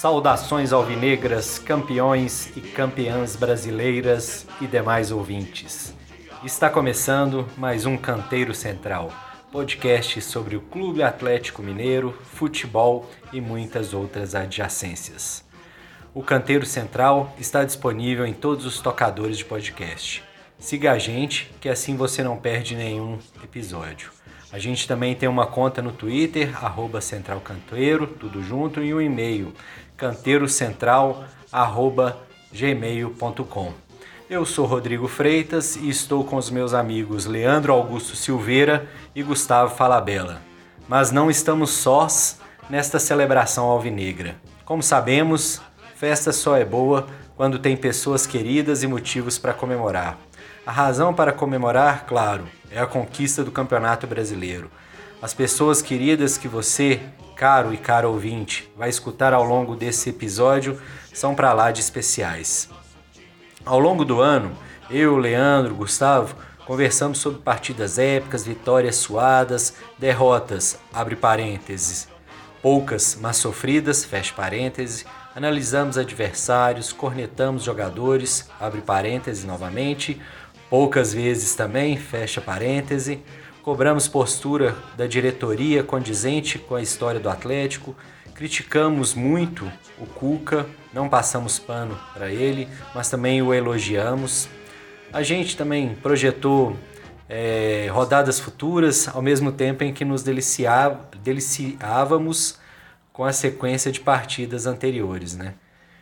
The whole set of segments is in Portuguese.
Saudações alvinegras, campeões e campeãs brasileiras e demais ouvintes. Está começando mais um Canteiro Central, podcast sobre o Clube Atlético Mineiro, futebol e muitas outras adjacências. O Canteiro Central está disponível em todos os tocadores de podcast. Siga a gente, que assim você não perde nenhum episódio. A gente também tem uma conta no Twitter, arroba centralcanteiro, tudo junto, e um e-mail, canteirocentral.gmail.com. Eu sou Rodrigo Freitas e estou com os meus amigos Leandro Augusto Silveira e Gustavo Falabella. Mas não estamos sós nesta celebração alvinegra. Como sabemos, festa só é boa quando tem pessoas queridas e motivos para comemorar. A razão para comemorar, claro, é a conquista do Campeonato Brasileiro. As pessoas queridas que você, caro e caro ouvinte, vai escutar ao longo desse episódio são para lá de especiais. Ao longo do ano, eu, Leandro, Gustavo, conversamos sobre partidas épicas, vitórias suadas, derrotas, abre parênteses, poucas, mas sofridas, fecha parênteses, analisamos adversários, cornetamos jogadores, abre parênteses novamente, Poucas vezes também, fecha cobramos postura da diretoria condizente com a história do Atlético, criticamos muito o Cuca, não passamos pano para ele, mas também o elogiamos. A gente também projetou é, rodadas futuras, ao mesmo tempo em que nos deliciávamos com a sequência de partidas anteriores. Né?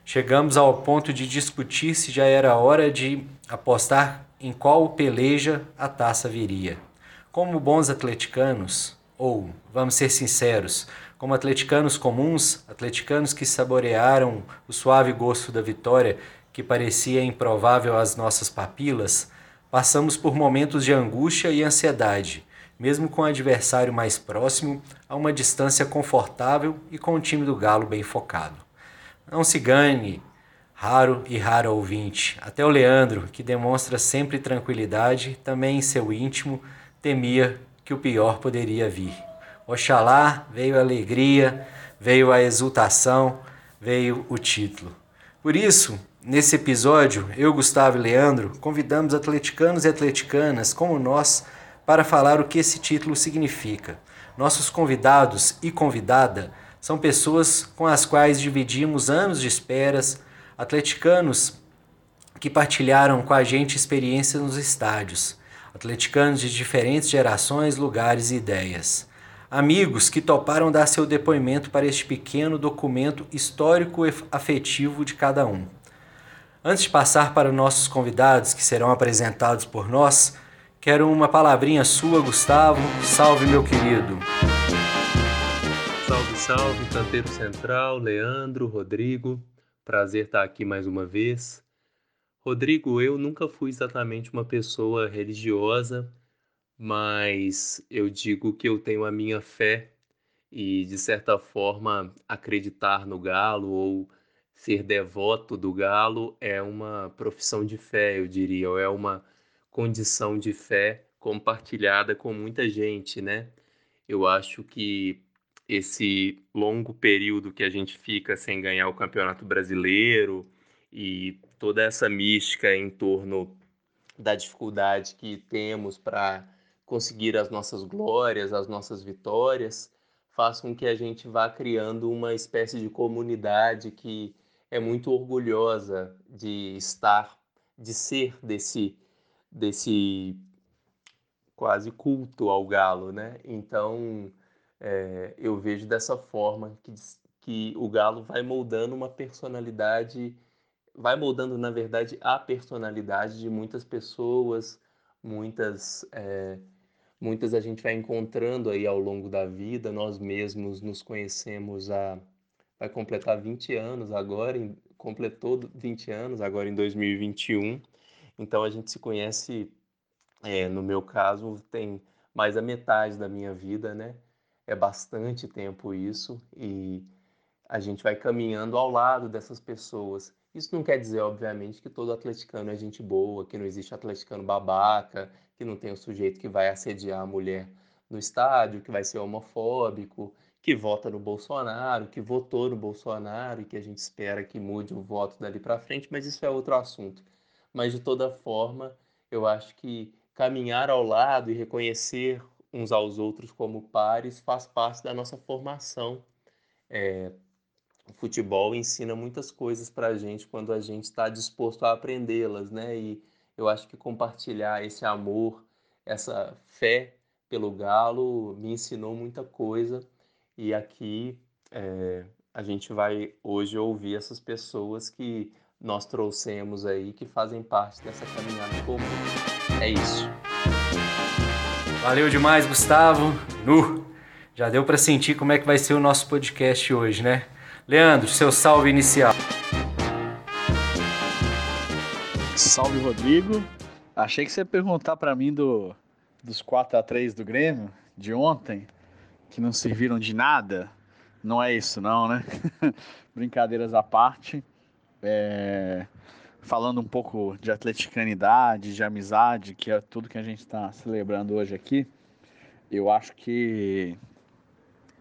Chegamos ao ponto de discutir se já era hora de apostar em qual peleja a taça viria. Como bons atleticanos, ou, vamos ser sinceros, como atleticanos comuns, atleticanos que saborearam o suave gosto da vitória que parecia improvável às nossas papilas, passamos por momentos de angústia e ansiedade, mesmo com o adversário mais próximo, a uma distância confortável e com o time do Galo bem focado. Não se ganhe Raro e raro ouvinte. Até o Leandro, que demonstra sempre tranquilidade, também em seu íntimo temia que o pior poderia vir. Oxalá veio a alegria, veio a exultação, veio o título. Por isso, nesse episódio, eu, Gustavo e Leandro convidamos atleticanos e atleticanas como nós para falar o que esse título significa. Nossos convidados e convidada são pessoas com as quais dividimos anos de esperas atleticanos que partilharam com a gente experiências nos estádios, atleticanos de diferentes gerações, lugares e ideias. Amigos que toparam dar seu depoimento para este pequeno documento histórico afetivo de cada um. Antes de passar para nossos convidados, que serão apresentados por nós, quero uma palavrinha sua, Gustavo. Salve, meu querido. Salve, salve, Canteiro Central, Leandro, Rodrigo. Prazer estar aqui mais uma vez. Rodrigo, eu nunca fui exatamente uma pessoa religiosa, mas eu digo que eu tenho a minha fé e, de certa forma, acreditar no galo ou ser devoto do galo é uma profissão de fé, eu diria, ou é uma condição de fé compartilhada com muita gente, né? Eu acho que esse longo período que a gente fica sem ganhar o Campeonato Brasileiro e toda essa mística em torno da dificuldade que temos para conseguir as nossas glórias, as nossas vitórias, faz com que a gente vá criando uma espécie de comunidade que é muito orgulhosa de estar, de ser desse desse quase culto ao galo, né? Então, é, eu vejo dessa forma que, que o Galo vai moldando uma personalidade, vai moldando, na verdade, a personalidade de muitas pessoas, muitas, é, muitas a gente vai encontrando aí ao longo da vida, nós mesmos nos conhecemos há, vai completar 20 anos agora, em, completou 20 anos agora em 2021, então a gente se conhece, é, no meu caso, tem mais a metade da minha vida, né? é bastante tempo isso e a gente vai caminhando ao lado dessas pessoas. Isso não quer dizer, obviamente, que todo atleticano é gente boa, que não existe atleticano babaca, que não tem o um sujeito que vai assediar a mulher no estádio, que vai ser homofóbico, que vota no Bolsonaro, que votou no Bolsonaro e que a gente espera que mude o voto dali para frente, mas isso é outro assunto. Mas de toda forma, eu acho que caminhar ao lado e reconhecer uns aos outros como pares faz parte da nossa formação. É, o futebol ensina muitas coisas para a gente quando a gente está disposto a aprendê-las, né? E eu acho que compartilhar esse amor, essa fé pelo Galo me ensinou muita coisa. E aqui é, a gente vai hoje ouvir essas pessoas que nós trouxemos aí, que fazem parte dessa caminhada comum. É isso. Valeu demais, Gustavo. Nu, já deu para sentir como é que vai ser o nosso podcast hoje, né? Leandro, seu salve inicial. Salve, Rodrigo. Achei que você ia perguntar para mim do, dos 4 a 3 do Grêmio de ontem, que não serviram de nada. Não é isso, não, né? Brincadeiras à parte. É... Falando um pouco de atleticanidade, de amizade, que é tudo que a gente está celebrando hoje aqui. Eu acho que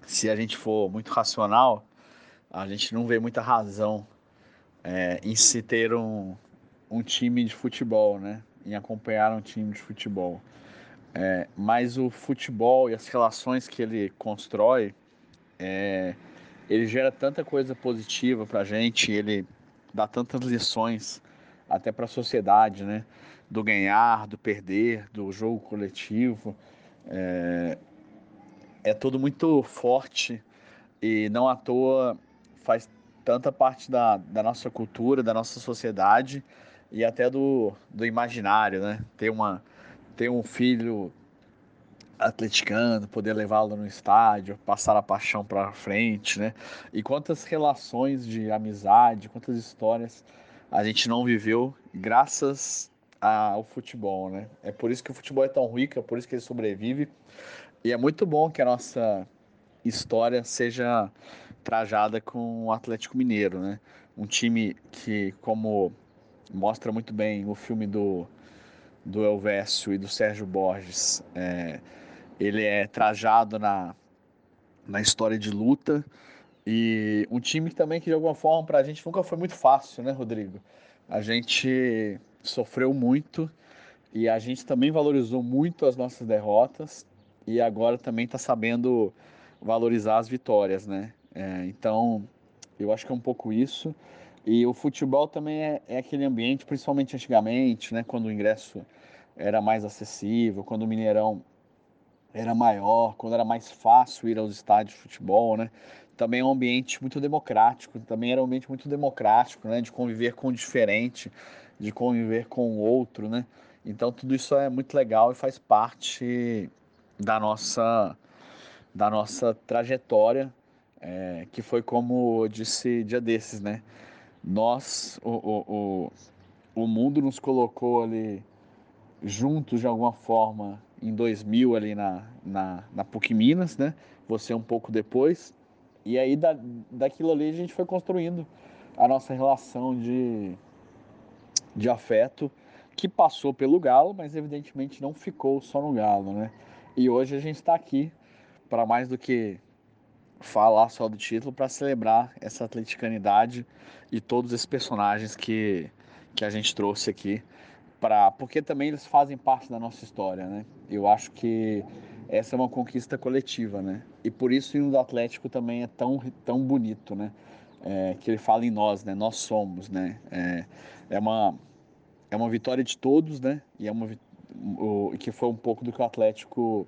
se a gente for muito racional, a gente não vê muita razão é, em se ter um, um time de futebol, né? Em acompanhar um time de futebol. É, mas o futebol e as relações que ele constrói, é, ele gera tanta coisa positiva para a gente, ele dá tantas lições até para a sociedade, né? Do ganhar, do perder, do jogo coletivo. É, é tudo muito forte e não à toa faz tanta parte da, da nossa cultura, da nossa sociedade e até do, do imaginário, né? Ter, uma, ter um filho atleticano, poder levá-lo no estádio, passar a paixão para frente, né? E quantas relações de amizade, quantas histórias a gente não viveu graças ao futebol, né? É por isso que o futebol é tão rico, é por isso que ele sobrevive. E é muito bom que a nossa história seja trajada com o Atlético Mineiro, né? Um time que, como mostra muito bem o filme do, do Elvésio e do Sérgio Borges, é, ele é trajado na, na história de luta e um time também que de alguma forma para a gente nunca foi muito fácil, né, Rodrigo? A gente sofreu muito e a gente também valorizou muito as nossas derrotas e agora também está sabendo valorizar as vitórias, né? É, então, eu acho que é um pouco isso. E o futebol também é, é, aquele ambiente, principalmente antigamente, né, quando o ingresso era mais acessível, quando o Mineirão era maior, quando era mais fácil ir aos estádios de futebol, né? Também é um ambiente muito democrático, também era um ambiente muito democrático, né? De conviver com o diferente, de conviver com o outro, né? Então tudo isso é muito legal e faz parte da nossa da nossa trajetória é, que foi como disse dia desses, né? Nós, o, o, o, o mundo nos colocou ali juntos de alguma forma em 2000 ali na, na, na PUC Minas, né? Você um pouco depois. E aí da, daquilo ali a gente foi construindo a nossa relação de, de afeto que passou pelo Galo, mas evidentemente não ficou só no Galo, né? E hoje a gente está aqui para mais do que falar só do título para celebrar essa atleticanidade e todos esses personagens que, que a gente trouxe aqui para porque também eles fazem parte da nossa história, né? Eu acho que essa é uma conquista coletiva, né? E por isso o hino do Atlético também é tão tão bonito, né? É, que ele fala em nós, né? Nós somos, né? É, é uma é uma vitória de todos, né? E é uma o, que foi um pouco do que o Atlético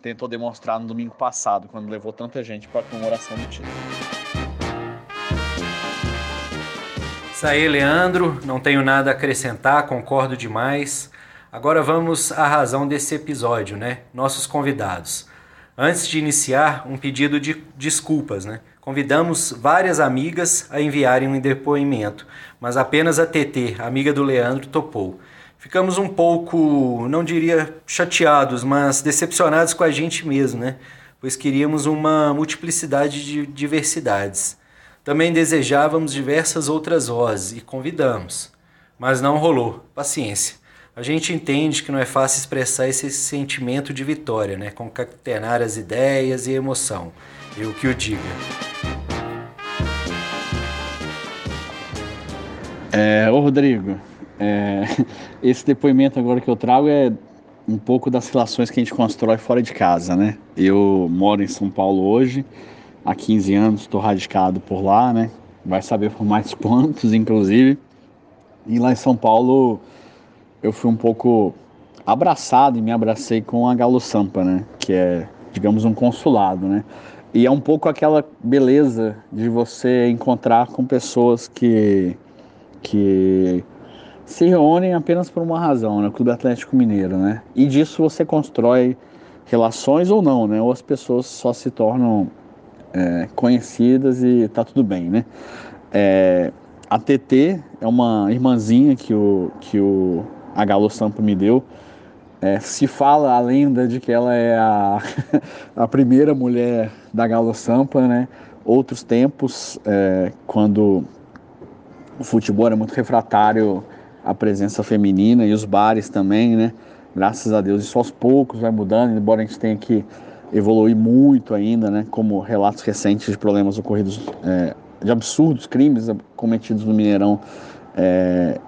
tentou demonstrar no domingo passado, quando levou tanta gente para a comemoração do título. Isso aí, Leandro. Não tenho nada a acrescentar, concordo demais. Agora vamos à razão desse episódio, né? Nossos convidados. Antes de iniciar, um pedido de desculpas, né? Convidamos várias amigas a enviarem um depoimento, mas apenas a TT, amiga do Leandro, topou ficamos um pouco, não diria chateados, mas decepcionados com a gente mesmo, né? Pois queríamos uma multiplicidade de diversidades. Também desejávamos diversas outras vozes e convidamos, mas não rolou. Paciência. a gente entende que não é fácil expressar esse sentimento de vitória, né? concatenar as ideias e emoção. Eu que o diga. É, ô Rodrigo, é, esse depoimento agora que eu trago é um pouco das relações que a gente constrói fora de casa, né? Eu moro em São Paulo hoje, há 15 anos, estou radicado por lá, né? Vai saber por mais quantos, inclusive. E lá em São Paulo eu fui um pouco abraçado e me abracei com a Galo Sampa, né? Que é, digamos, um consulado, né? E é um pouco aquela beleza de você encontrar com pessoas que, que se reúnem apenas por uma razão, né? O Clube Atlético Mineiro, né? E disso você constrói relações ou não, né? Ou as pessoas só se tornam é, conhecidas e tá tudo bem, né? É, a TT é uma irmãzinha que o, que o a Galo Sampa me deu. É, se fala a lenda de que ela é a, a primeira mulher da Galo Sampa, né? Outros tempos, é, quando o futebol era muito refratário à presença feminina e os bares também, né? Graças a Deus, isso aos poucos vai mudando, embora a gente tenha que evoluir muito ainda, né? Como relatos recentes de problemas ocorridos, é, de absurdos crimes cometidos no Mineirão é,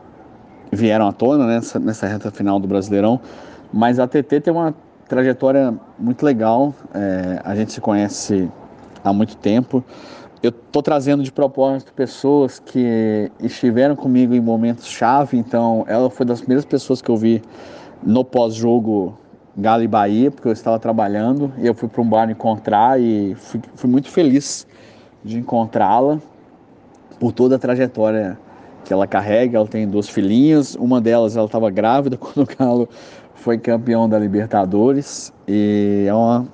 vieram à tona nessa, nessa reta final do Brasileirão. Mas a TT tem uma trajetória muito legal, é, a gente se conhece há muito tempo. Eu estou trazendo de propósito pessoas que estiveram comigo em momentos chave, então ela foi das primeiras pessoas que eu vi no pós-jogo Galo e Bahia, porque eu estava trabalhando e eu fui para um bar encontrar e fui, fui muito feliz de encontrá-la por toda a trajetória que ela carrega. Ela tem duas filhinhas, uma delas ela estava grávida quando o Galo foi campeão da Libertadores e é uma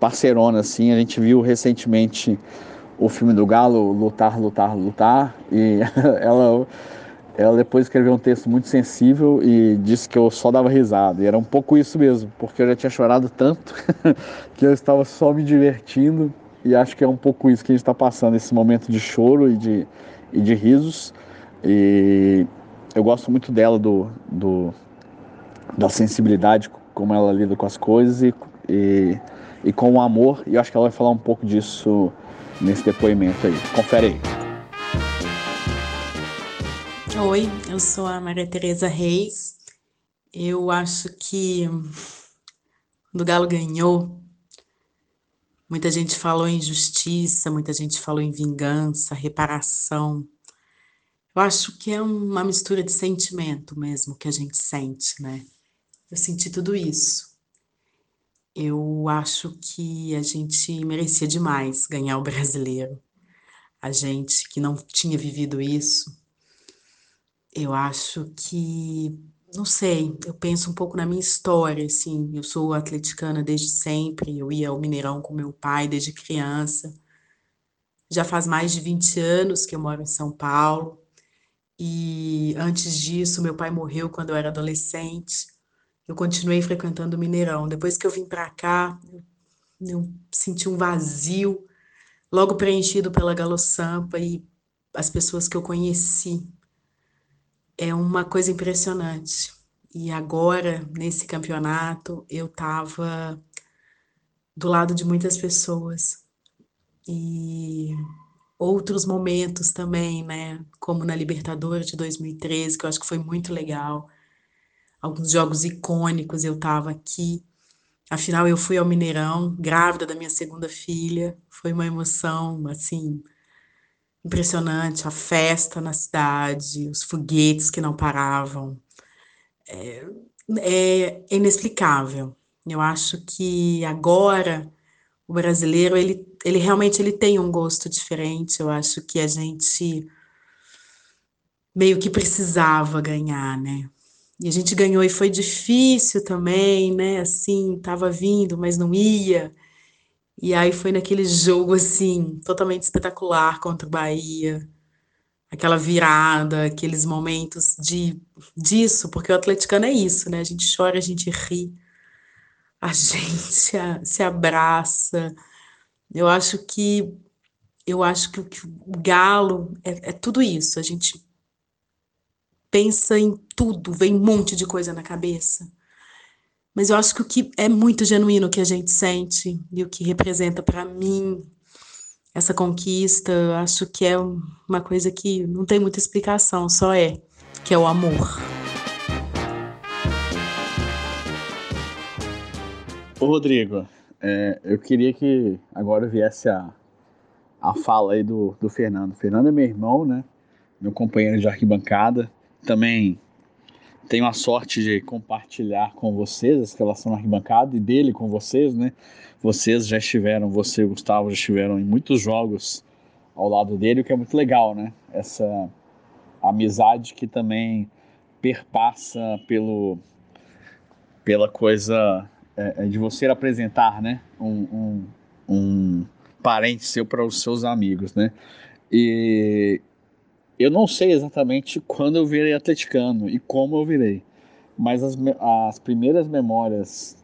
parceirona assim. A gente viu recentemente o filme do Galo, Lutar, Lutar, Lutar, e ela ela depois escreveu um texto muito sensível e disse que eu só dava risada. E era um pouco isso mesmo, porque eu já tinha chorado tanto que eu estava só me divertindo. E acho que é um pouco isso que a gente está passando, esse momento de choro e de, e de risos. E eu gosto muito dela, do, do, da sensibilidade, como ela lida com as coisas e, e, e com o amor. E acho que ela vai falar um pouco disso nesse depoimento aí. Confere aí. Oi, eu sou a Maria Tereza Reis. Eu acho que quando o Galo ganhou, muita gente falou em justiça, muita gente falou em vingança, reparação. Eu acho que é uma mistura de sentimento mesmo que a gente sente, né? Eu senti tudo isso. Eu acho que a gente merecia demais ganhar o brasileiro. A gente que não tinha vivido isso. Eu acho que, não sei, eu penso um pouco na minha história, assim. Eu sou atleticana desde sempre, eu ia ao Mineirão com meu pai desde criança. Já faz mais de 20 anos que eu moro em São Paulo. E antes disso, meu pai morreu quando eu era adolescente eu continuei frequentando o Mineirão. Depois que eu vim para cá, eu senti um vazio, logo preenchido pela Galo Sampa e as pessoas que eu conheci. É uma coisa impressionante. E agora, nesse campeonato, eu estava do lado de muitas pessoas. E outros momentos também, né? Como na Libertadores de 2013, que eu acho que foi muito legal alguns jogos icônicos, eu estava aqui. Afinal, eu fui ao Mineirão, grávida da minha segunda filha. Foi uma emoção, assim, impressionante. A festa na cidade, os foguetes que não paravam. É, é inexplicável. Eu acho que agora o brasileiro, ele, ele realmente ele tem um gosto diferente. Eu acho que a gente meio que precisava ganhar, né? E a gente ganhou e foi difícil também, né? Assim, tava vindo, mas não ia. E aí foi naquele jogo assim, totalmente espetacular contra o Bahia. Aquela virada, aqueles momentos de disso, porque o atleticano é isso, né? A gente chora, a gente ri, a gente se abraça. Eu acho que eu acho que, o Galo é, é tudo isso. A gente pensa em tudo, vem um monte de coisa na cabeça. Mas eu acho que o que é muito genuíno que a gente sente e o que representa para mim essa conquista, acho que é uma coisa que não tem muita explicação, só é, que é o amor. Ô Rodrigo, é, eu queria que agora viesse a, a fala aí do, do Fernando. Fernando é meu irmão, né? Meu companheiro de arquibancada. Também tenho a sorte de compartilhar com vocês essa relação arquibancada e dele com vocês, né? Vocês já estiveram, você e o Gustavo já estiveram em muitos jogos ao lado dele, o que é muito legal, né? Essa amizade que também perpassa pelo pela coisa é, é, de você apresentar, né, um, um, um parente seu para os seus amigos, né? E eu não sei exatamente quando eu virei atleticano e como eu virei, mas as, as primeiras memórias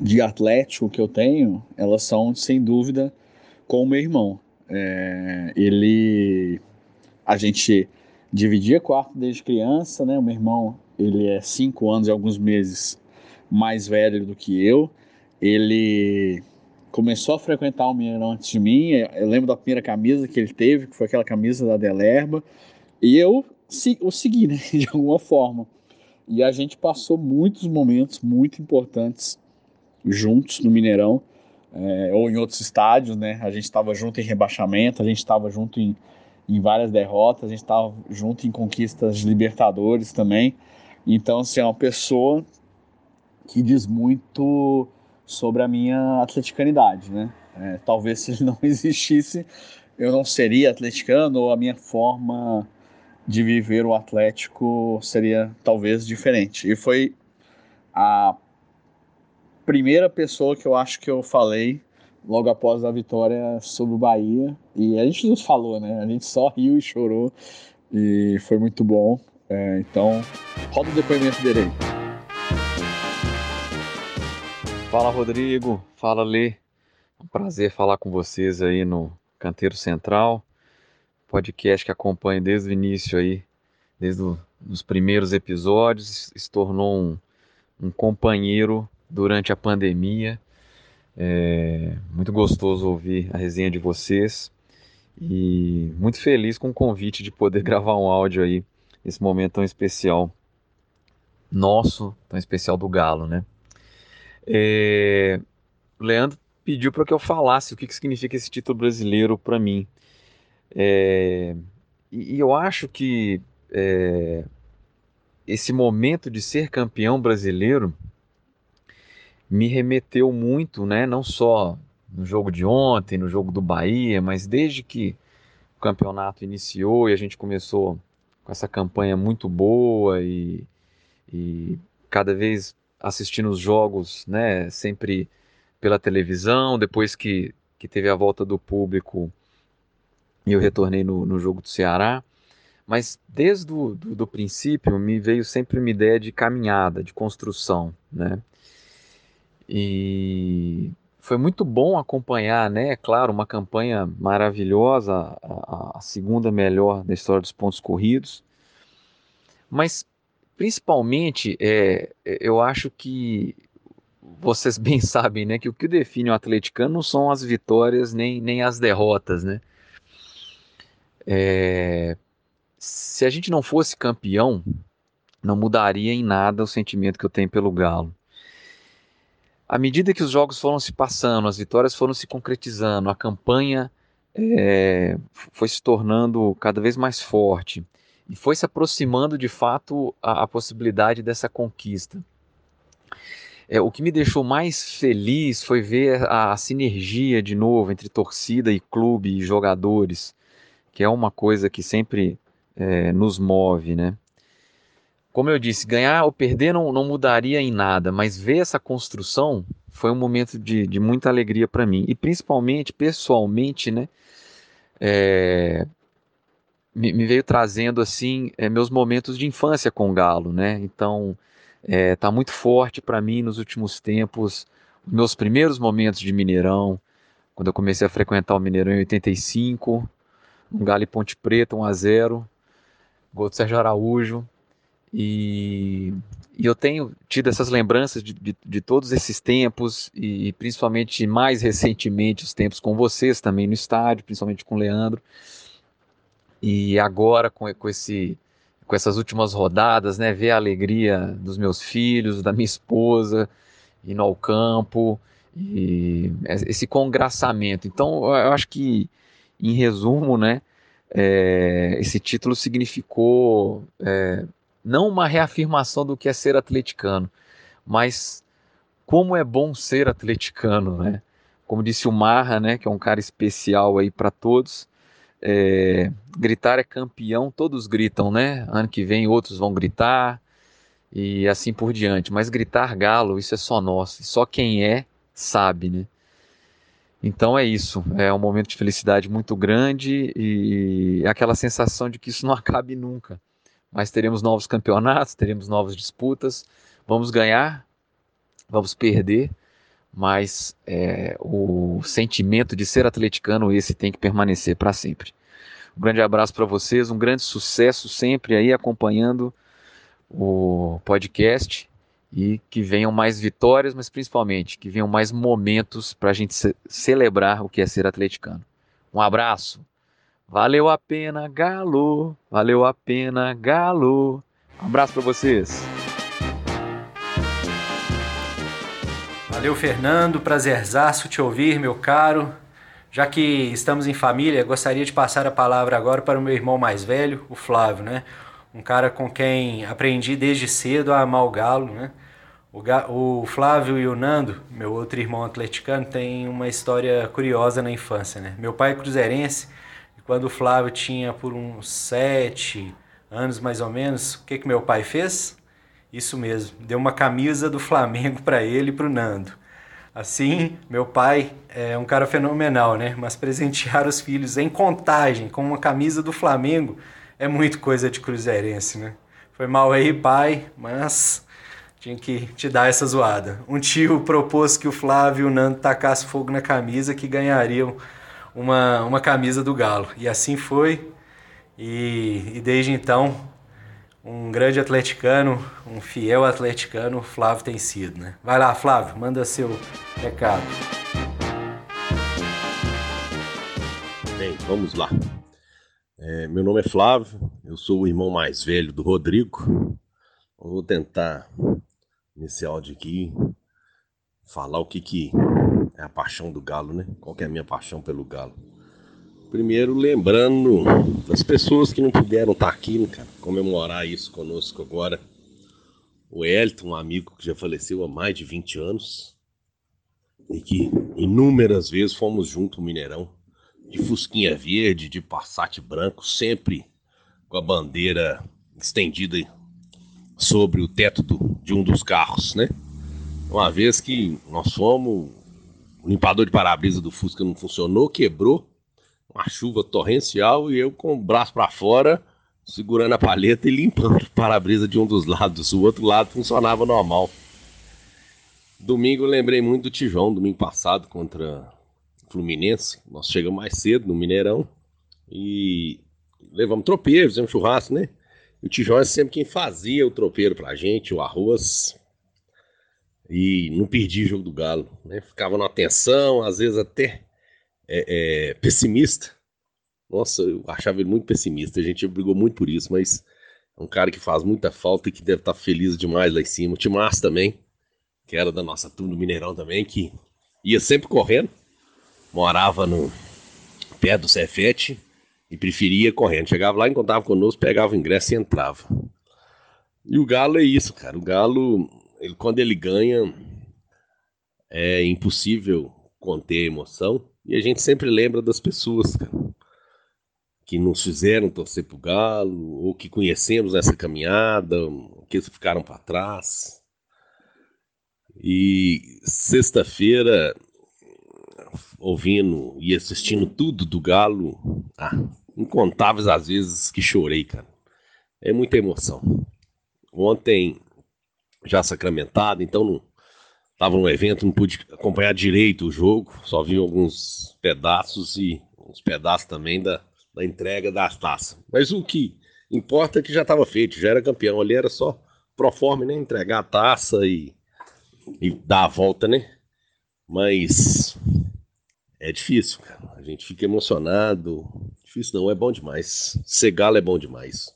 de Atlético que eu tenho, elas são sem dúvida com o meu irmão. É, ele, a gente dividia quarto desde criança, né? O meu irmão, ele é cinco anos e alguns meses mais velho do que eu. Ele começou a frequentar o Mineirão antes de mim. Eu lembro da primeira camisa que ele teve, que foi aquela camisa da Delerba. E eu o segui, né, de alguma forma. E a gente passou muitos momentos muito importantes juntos no Mineirão, é, ou em outros estádios, né? A gente estava junto em rebaixamento, a gente estava junto em, em várias derrotas, a gente estava junto em conquistas de Libertadores também. Então, assim, é uma pessoa que diz muito sobre a minha atleticanidade, né? É, talvez se ele não existisse, eu não seria atleticano ou a minha forma de viver o Atlético seria talvez diferente. E foi a primeira pessoa que eu acho que eu falei logo após a vitória sobre o Bahia. E a gente não falou, né? A gente só riu e chorou. E foi muito bom. É, então, roda o depoimento dele. Fala Rodrigo, fala Lê. Um prazer falar com vocês aí no Canteiro Central, podcast que acompanho desde o início aí, desde os primeiros episódios, se tornou um, um companheiro durante a pandemia. É muito gostoso ouvir a resenha de vocês e muito feliz com o convite de poder gravar um áudio aí nesse momento tão especial nosso, tão especial do Galo, né? É, o Leandro pediu para que eu falasse o que, que significa esse título brasileiro para mim. É, e, e, eu acho que é, esse momento de ser campeão brasileiro me remeteu muito, né, não só no jogo de ontem, no jogo do Bahia, mas desde que o campeonato iniciou e a gente começou com essa campanha muito boa e, e cada vez assistindo os jogos, né, sempre pela televisão, depois que, que teve a volta do público e eu retornei no, no jogo do Ceará. Mas desde o do, do princípio me veio sempre uma ideia de caminhada, de construção, né? E foi muito bom acompanhar, né? É claro, uma campanha maravilhosa, a, a, segunda melhor da história dos pontos corridos. Mas Principalmente, é, é, eu acho que vocês bem sabem, né, que o que define o atleticano não são as vitórias nem, nem as derrotas, né? É, se a gente não fosse campeão, não mudaria em nada o sentimento que eu tenho pelo Galo. À medida que os jogos foram se passando, as vitórias foram se concretizando, a campanha é, foi se tornando cada vez mais forte e foi se aproximando de fato a, a possibilidade dessa conquista. É, o que me deixou mais feliz foi ver a, a, sinergia de novo entre torcida e clube e jogadores, que é uma coisa que sempre é, nos move, né? Como eu disse, ganhar ou perder não, não mudaria em nada, mas ver essa construção foi um momento de, de muita alegria para mim. E principalmente, pessoalmente, né? É, me, me veio trazendo assim é, meus momentos de infância com o Galo, né? Então é, tá muito forte para mim nos últimos tempos meus primeiros momentos de Mineirão, quando eu comecei a frequentar o Mineirão em 85, um Galo e Ponte Preta 1 a 0, gol do Sérgio Araújo, E, e eu tenho tido essas lembranças de, de, de, todos esses tempos, e principalmente mais recentemente os tempos com vocês também no estádio, principalmente com o Leandro. E agora com, com, esse, com essas últimas rodadas, né, ver a alegria dos meus filhos, da minha esposa, indo ao campo, e esse congraçamento. Então, eu acho que, em resumo, né, é, esse título significou é, não uma reafirmação do que é ser atleticano, mas como é bom ser atleticano, né? Como disse o Marra, né, que é um cara especial aí para todos, é, gritar é campeão, todos gritam, né? Ano que vem outros vão gritar e assim por diante. Mas gritar galo, isso é só nosso, só quem é sabe, né? Então é isso, é um momento de felicidade muito grande e aquela sensação de que isso não acabe nunca mas teremos novos campeonatos, teremos novas disputas, vamos ganhar, vamos perder, mas é, o sentimento de ser atleticano esse tem que permanecer para sempre. Um grande abraço para vocês, um grande sucesso sempre aí acompanhando o podcast e que venham mais vitórias, mas principalmente que venham mais momentos para a gente ce celebrar o que é ser atleticano. Um abraço. Valeu a pena, Galo. Valeu a pena, Galo. Um abraço para vocês. Valeu, Fernando. Prazerzaço te ouvir, meu caro. Já que estamos em família, gostaria de passar a palavra agora para o meu irmão mais velho, o Flávio, né? Um cara com quem aprendi desde cedo a amar o galo, né? O, Flávio e o Nando, meu outro irmão atleticano, têm uma história curiosa na infância, né? Meu pai é cruzeirense quando o Flávio tinha por uns sete anos mais ou menos, o que, que meu pai fez? Isso mesmo, deu uma camisa do Flamengo para ele e para o Nando. Assim, meu pai é um cara fenomenal, né? Mas presentear os filhos em contagem com uma camisa do Flamengo é muito coisa de cruzeirense, né? Foi mal aí, pai, mas tinha que te dar essa zoada. Um tio propôs que o Flávio e o Nando tacassem fogo na camisa que ganhariam uma, uma camisa do Galo. E assim foi. E, e desde então, um grande atleticano, um fiel atleticano, Flávio tem sido. Né? Vai lá, Flávio, manda seu recado. Bem, vamos lá. É, meu nome é Flávio, eu sou o irmão mais velho do Rodrigo. Eu vou tentar, nesse áudio aqui, falar o que, que é a paixão do galo, né? Qual que é a minha paixão pelo galo? Primeiro, lembrando das pessoas que não puderam estar aqui, né, cara, comemorar isso conosco agora. O Elton, um amigo que já faleceu há mais de 20 anos e que inúmeras vezes fomos junto ao Mineirão, de Fusquinha Verde, de Passat Branco, sempre com a bandeira estendida sobre o teto do, de um dos carros, né? Uma vez que nós fomos, o limpador de para-brisa do Fusca não funcionou, quebrou, uma chuva torrencial e eu com o braço para fora, segurando a paleta e limpando o para-brisa de um dos lados. O outro lado funcionava normal. Domingo eu lembrei muito do Tijão, domingo passado contra o Fluminense. Nós chegamos mais cedo no Mineirão e levamos tropeiro, fizemos churrasco, né? E o Tijão é sempre quem fazia o tropeiro pra gente, o arroz, e não perdi o jogo do Galo. Né? Ficava na atenção, às vezes até é, é, pessimista. Nossa, eu achava ele muito pessimista. A gente brigou muito por isso, mas é um cara que faz muita falta e que deve estar feliz demais lá em cima. O Timás também, que era da nossa turma do Mineirão também, que ia sempre correndo, morava no pé do Cefete e preferia correndo. Chegava lá, encontrava conosco, pegava o ingresso e entrava. E o Galo é isso, cara. O Galo ele, quando ele ganha, é impossível conter a emoção. E a gente sempre lembra das pessoas cara, que nos fizeram torcer pro Galo, ou que conhecemos nessa caminhada, que ficaram para trás. E sexta-feira, ouvindo e assistindo tudo do Galo, ah, incontáveis às vezes que chorei, cara. É muita emoção. Ontem já sacramentado, então não estava no evento, não pude acompanhar direito o jogo, só vi alguns pedaços e uns pedaços também da, da entrega da taça. Mas o que Importa que já estava feito, já era campeão. Ali era só proforme, né? Entregar a taça e, e dar a volta, né? Mas é difícil, cara. A gente fica emocionado. Difícil não, é bom demais. Ser galo é bom demais.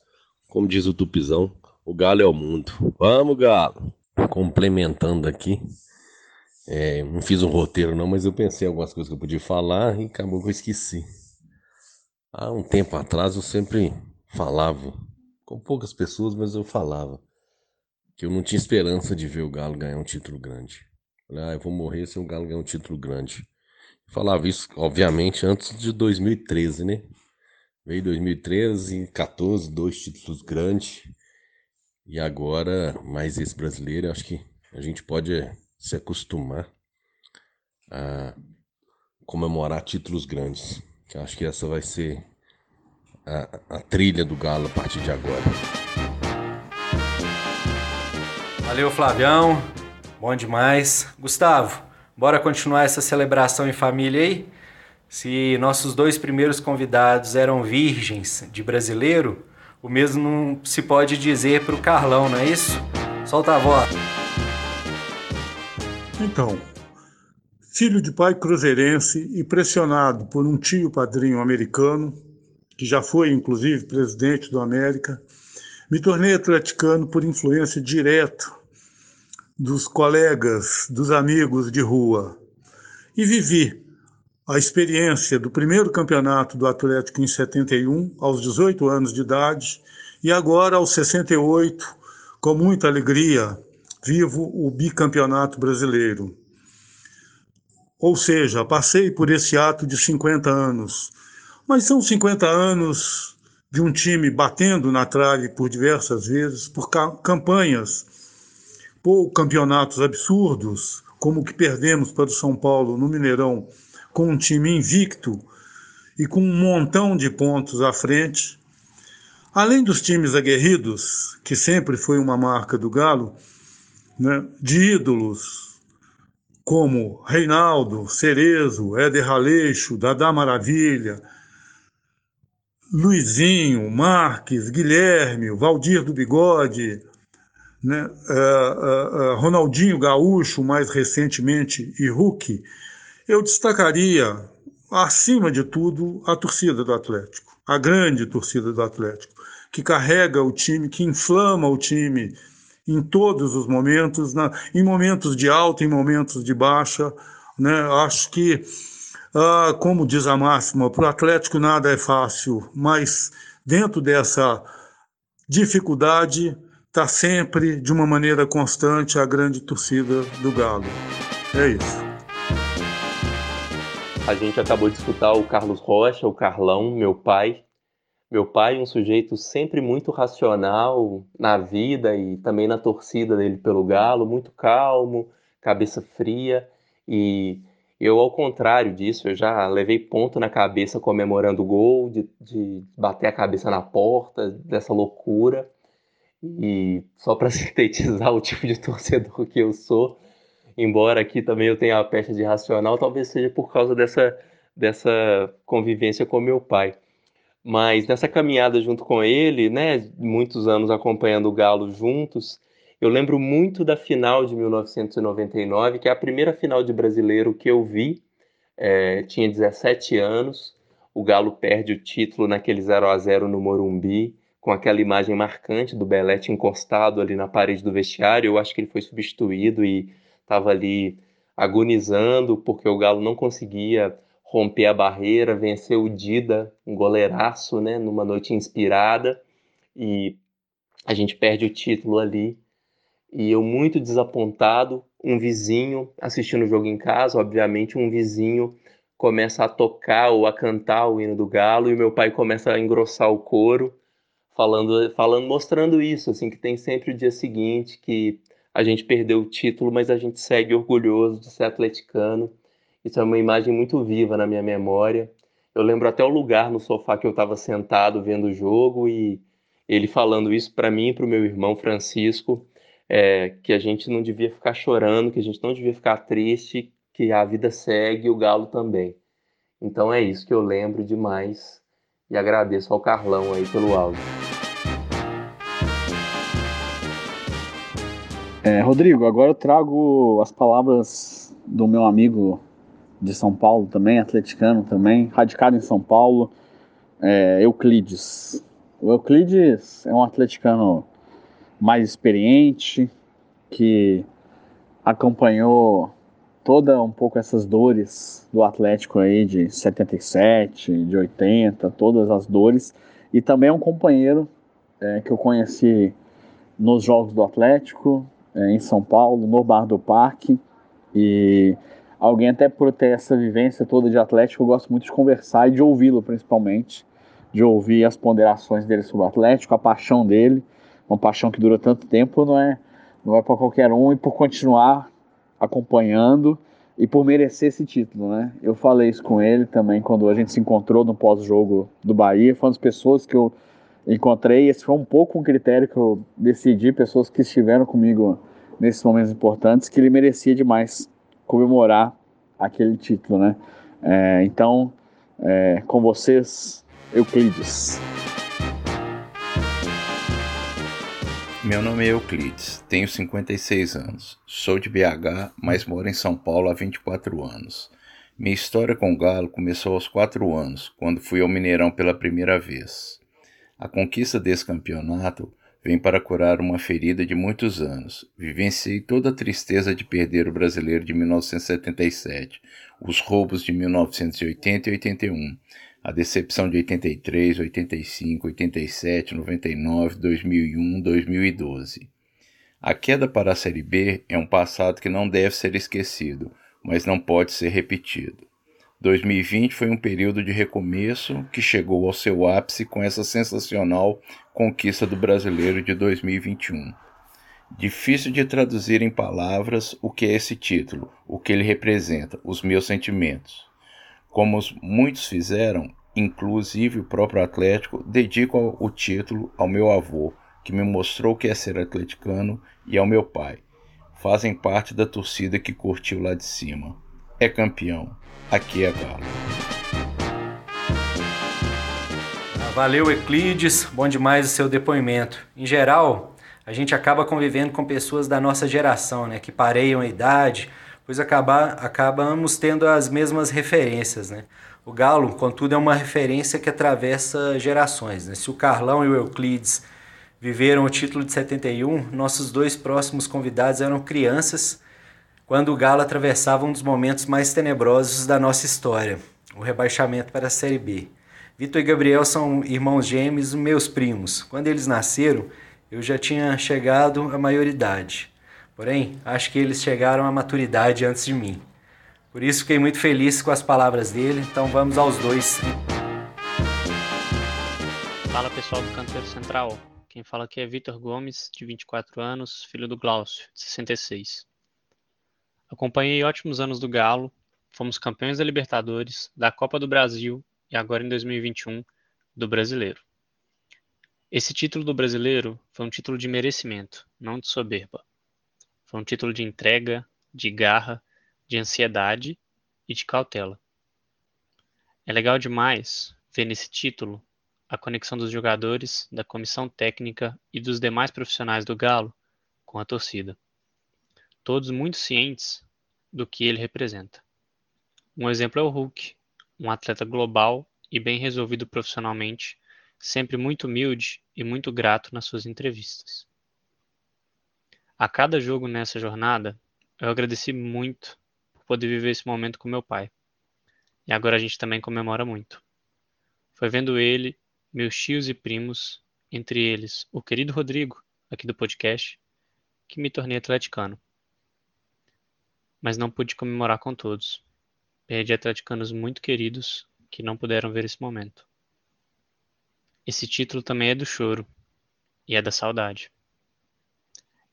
Como diz o Tupizão, o galo é o mundo. Vamos, galo! Complementando aqui. É, não fiz um roteiro não, mas eu pensei algumas coisas que eu podia falar e acabou que eu esqueci. Há um tempo atrás eu sempre falava, com poucas pessoas, mas eu falava, que eu não tinha esperança de ver o Galo ganhar um título grande. Falei, ah, eu vou morrer se o Galo ganhar um título grande. Falava isso, obviamente, antes de 2013, né? Veio 2013, 14, dois títulos grandes. E agora, mais esse brasileiro, acho que a gente pode se acostumar a comemorar títulos grandes. Que acho que essa vai ser a, a trilha do Galo a partir de agora. Valeu, Flavião. Bom demais. Gustavo, bora continuar essa celebração em família aí? Se nossos dois primeiros convidados eram virgens de brasileiro, o mesmo não se pode dizer para o Carlão, não é isso? Solta a voz. Então, filho de pai cruzeirense e pressionado por um tio padrinho americano, que já foi inclusive presidente do América, me tornei atleticano por influência direta dos colegas, dos amigos de rua. E vivi a experiência do primeiro campeonato do Atlético em 71, aos 18 anos de idade, e agora aos 68, com muita alegria, vivo o bicampeonato brasileiro. Ou seja, passei por esse ato de 50 anos, mas são 50 anos de um time batendo na trave por diversas vezes, por campanhas, por campeonatos absurdos, como o que perdemos para o São Paulo no Mineirão, com um time invicto e com um montão de pontos à frente. Além dos times aguerridos, que sempre foi uma marca do Galo, né, de ídolos como Reinaldo, Cerezo, Éder Raleixo, Dadá Maravilha, Luizinho, Marques, Guilherme, Valdir do Bigode, né, uh, uh, Ronaldinho Gaúcho, mais recentemente, e Hulk, eu destacaria, acima de tudo, a torcida do Atlético, a grande torcida do Atlético, que carrega o time, que inflama o time em todos os momentos, em momentos de alta, em momentos de baixa. Né? Acho que, ah, como diz a máxima, para o Atlético nada é fácil, mas dentro dessa dificuldade está sempre, de uma maneira constante, a grande torcida do Galo. É isso. A gente acabou de escutar o Carlos Rocha, o Carlão, meu pai, meu pai, um sujeito sempre muito racional na vida e também na torcida dele pelo Galo, muito calmo, cabeça fria. E eu, ao contrário disso, eu já levei ponto na cabeça comemorando o gol, de, de bater a cabeça na porta, dessa loucura. E só para sintetizar o tipo de torcedor que eu sou, embora aqui também eu tenha a pecha de racional, talvez seja por causa dessa, dessa convivência com meu pai. Mas nessa caminhada junto com ele, né, muitos anos acompanhando o Galo juntos, eu lembro muito da final de 1999, que é a primeira final de brasileiro que eu vi. É, tinha 17 anos, o Galo perde o título naquele 0 a 0 no Morumbi, com aquela imagem marcante do Belete encostado ali na parede do vestiário. Eu acho que ele foi substituído e estava ali agonizando porque o Galo não conseguia romper a barreira, vencer o Dida, um goleiraço, né, numa noite inspirada, e a gente perde o título ali. E eu muito desapontado, um vizinho assistindo o jogo em casa, obviamente um vizinho começa a tocar ou a cantar o hino do Galo e meu pai começa a engrossar o coro, falando, falando, mostrando isso, assim, que tem sempre o dia seguinte que a gente perdeu o título, mas a gente segue orgulhoso de ser atleticano isso é uma imagem muito viva na minha memória. Eu lembro até o lugar no sofá que eu estava sentado vendo o jogo e ele falando isso para mim e para o meu irmão Francisco, é, que a gente não devia ficar chorando, que a gente não devia ficar triste, que a vida segue e o Galo também. Então é isso que eu lembro demais e agradeço ao Carlão aí pelo áudio. É, Rodrigo, agora eu trago as palavras do meu amigo de São Paulo também, atleticano também, radicado em São Paulo, é, Euclides. O Euclides é um atleticano mais experiente, que acompanhou toda um pouco essas dores do Atlético aí de 77, de 80, todas as dores, e também é um companheiro é, que eu conheci nos jogos do Atlético, é, em São Paulo, no Bar do Parque, e alguém até por ter essa vivência toda de Atlético, eu gosto muito de conversar e de ouvi-lo principalmente, de ouvir as ponderações dele sobre o Atlético, a paixão dele, uma paixão que dura tanto tempo, não é, não é para qualquer um, e por continuar acompanhando e por merecer esse título, né? Eu falei isso com ele também quando a gente se encontrou no pós-jogo do Bahia, foi uma das pessoas que eu encontrei, esse foi um pouco um critério que eu decidi, pessoas que estiveram comigo nesses momentos importantes, que ele merecia demais comemorar aquele título, né? É, então, é, com vocês, Euclides. Meu nome é Euclides, tenho 56 anos, sou de BH, mas moro em São Paulo há 24 anos. Minha história com o Galo começou aos 4 anos, quando fui ao Mineirão pela primeira vez. A conquista desse campeonato vem para curar uma ferida de muitos anos. Vivenciei toda a tristeza de perder o brasileiro de 1977, os roubos de 1980 e 81, a decepção de 83, 85, 87, 99, 2001, 2012. A queda para a Série B é um passado que não deve ser esquecido, mas não pode ser repetido. 2020 foi um período de recomeço que chegou ao seu ápice com essa sensacional conquista do brasileiro de 2021. Difícil de traduzir em palavras o que é esse título, o que ele representa, os meus sentimentos. Como muitos fizeram, inclusive o próprio Atlético, dedico o título ao meu avô, que me mostrou o que é ser atleticano, e ao meu pai. Fazem parte da torcida que curtiu lá de cima. É campeão aqui é Galo. Valeu, Euclides. Bom demais o seu depoimento. Em geral, a gente acaba convivendo com pessoas da nossa geração, né, que pareiam a idade, pois acabar, acabamos tendo as mesmas referências, né? O Galo, contudo, é uma referência que atravessa gerações, né? Se o Carlão e o Euclides viveram o título de 71, nossos dois próximos convidados eram crianças quando o Galo atravessava um dos momentos mais tenebrosos da nossa história, o rebaixamento para a Série B. Vitor e Gabriel são irmãos gêmeos, meus primos. Quando eles nasceram, eu já tinha chegado à maioridade. Porém, acho que eles chegaram à maturidade antes de mim. Por isso fiquei muito feliz com as palavras dele, então vamos aos dois. Fala pessoal do Canteiro Central. Quem fala aqui é Vitor Gomes, de 24 anos, filho do Glaucio, de 66. Acompanhei ótimos anos do Galo, fomos campeões da Libertadores, da Copa do Brasil e agora em 2021 do Brasileiro. Esse título do Brasileiro foi um título de merecimento, não de soberba. Foi um título de entrega, de garra, de ansiedade e de cautela. É legal demais ver nesse título a conexão dos jogadores, da comissão técnica e dos demais profissionais do Galo com a torcida todos muito cientes do que ele representa. Um exemplo é o Hulk, um atleta global e bem resolvido profissionalmente, sempre muito humilde e muito grato nas suas entrevistas. A cada jogo nessa jornada, eu agradeci muito por poder viver esse momento com meu pai. E agora a gente também comemora muito. Foi vendo ele, meus tios e primos, entre eles o querido Rodrigo, aqui do podcast, que me tornei atleticano mas não pude comemorar com todos. Perdi atleticanos muito queridos que não puderam ver esse momento. Esse título também é do choro e é da saudade.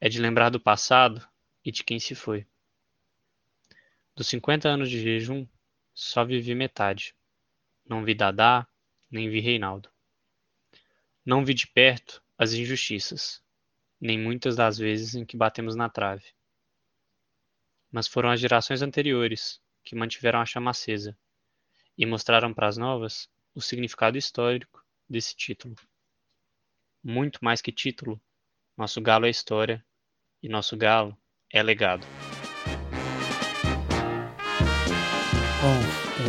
É de lembrar do passado e de quem se foi. Dos 50 anos de jejum, só vivi metade. Não vi Dadá, nem vi Reinaldo. Não vi de perto as injustiças, nem muitas das vezes em que batemos na trave mas foram as gerações anteriores que mantiveram a chama acesa e mostraram para as novas o significado histórico desse título. Muito mais que título, nosso galo é história E nosso galo é legado. Bom,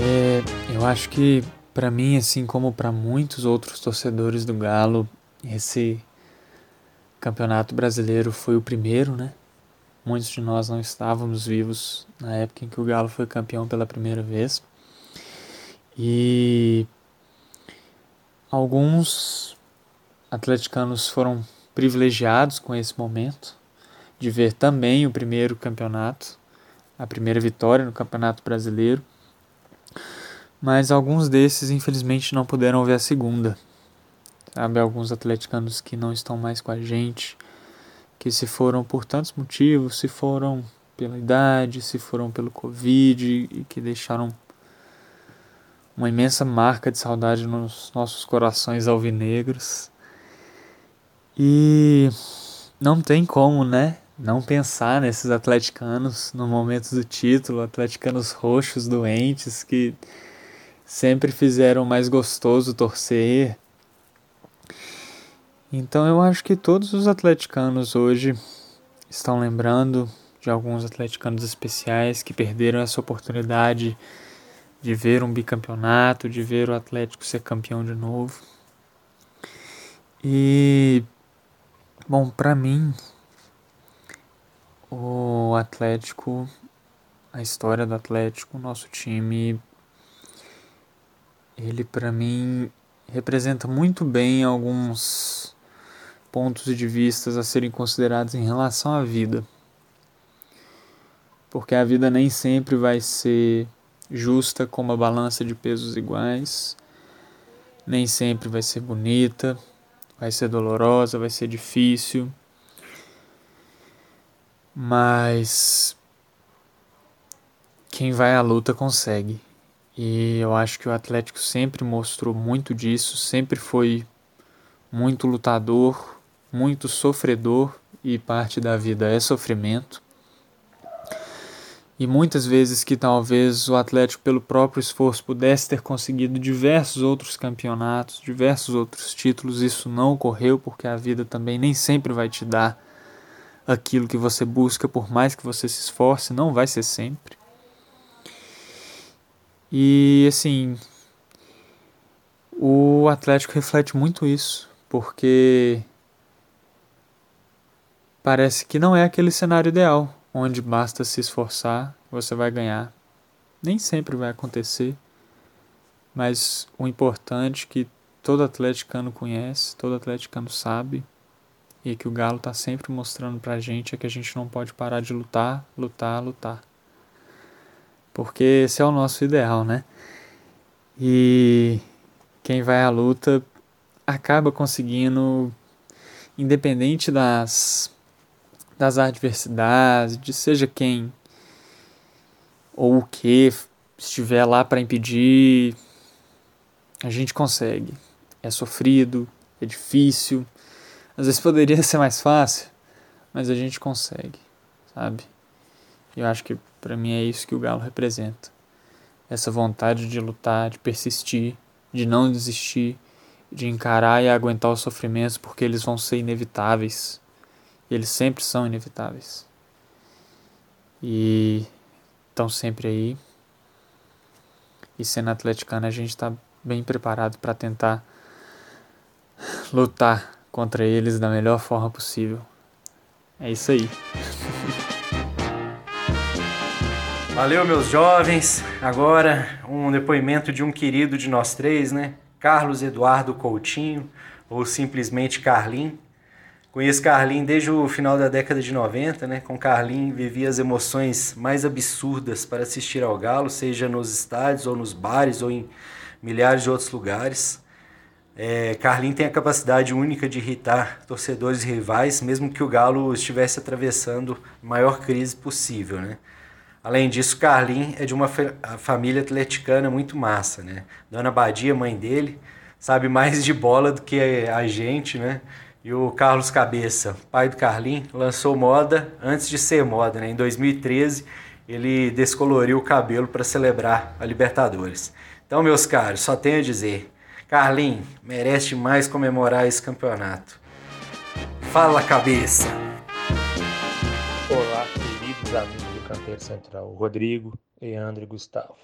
é, eu acho que para mim, assim como para muitos outros torcedores do Galo, esse campeonato brasileiro foi o primeiro, né? Muitos de nós não estávamos vivos na época em que o Galo foi campeão pela primeira vez. E alguns atleticanos foram privilegiados com esse momento de ver também o primeiro campeonato, a primeira vitória no Campeonato Brasileiro mas alguns desses infelizmente não puderam ver a segunda. Sabe, alguns atleticanos que não estão mais com a gente, que se foram por tantos motivos, se foram pela idade, se foram pelo Covid e que deixaram uma imensa marca de saudade nos nossos corações alvinegros. E não tem como, né? Não pensar nesses atleticanos no momento do título, atleticanos roxos, doentes, que sempre fizeram mais gostoso torcer. Então eu acho que todos os atleticanos hoje estão lembrando de alguns atleticanos especiais que perderam essa oportunidade de ver um bicampeonato, de ver o Atlético ser campeão de novo. E bom, para mim o Atlético, a história do Atlético, o nosso time ele para mim representa muito bem alguns pontos de vista a serem considerados em relação à vida. Porque a vida nem sempre vai ser justa como a balança de pesos iguais, nem sempre vai ser bonita, vai ser dolorosa, vai ser difícil. Mas quem vai à luta consegue. E eu acho que o Atlético sempre mostrou muito disso, sempre foi muito lutador, muito sofredor e parte da vida é sofrimento. E muitas vezes que talvez o Atlético, pelo próprio esforço, pudesse ter conseguido diversos outros campeonatos, diversos outros títulos, isso não ocorreu porque a vida também nem sempre vai te dar aquilo que você busca, por mais que você se esforce, não vai ser sempre. E assim, o Atlético reflete muito isso, porque parece que não é aquele cenário ideal, onde basta se esforçar, você vai ganhar. Nem sempre vai acontecer, mas o importante que todo atleticano conhece, todo atleticano sabe, e que o Galo está sempre mostrando pra gente é que a gente não pode parar de lutar, lutar, lutar porque esse é o nosso ideal, né? E quem vai à luta acaba conseguindo, independente das, das adversidades, de seja quem ou o que estiver lá para impedir, a gente consegue. É sofrido, é difícil, às vezes poderia ser mais fácil, mas a gente consegue, sabe? Eu acho que para mim é isso que o Galo representa. Essa vontade de lutar, de persistir, de não desistir, de encarar e aguentar os sofrimentos porque eles vão ser inevitáveis. Eles sempre são inevitáveis. E estão sempre aí. E sendo atleticano, a gente está bem preparado para tentar lutar contra eles da melhor forma possível. É isso aí. Valeu, meus jovens. Agora, um depoimento de um querido de nós três, né? Carlos Eduardo Coutinho, ou simplesmente Carlim. Conheço Carlim desde o final da década de 90, né? Com Carlim vivi as emoções mais absurdas para assistir ao Galo, seja nos estádios ou nos bares ou em milhares de outros lugares. É, Carlin tem a capacidade única de irritar torcedores rivais, mesmo que o Galo estivesse atravessando a maior crise possível, né? Além disso, Carlin é de uma família atleticana muito massa, né? Dona Badia, mãe dele, sabe mais de bola do que a gente, né? E o Carlos Cabeça, pai do Carlin, lançou moda antes de ser moda, né? Em 2013, ele descoloriu o cabelo para celebrar a Libertadores. Então, meus caros, só tenho a dizer, Carlin merece mais comemorar esse campeonato. Fala, cabeça! amigos do Canteiro Central, Rodrigo, Leandro e Gustavo.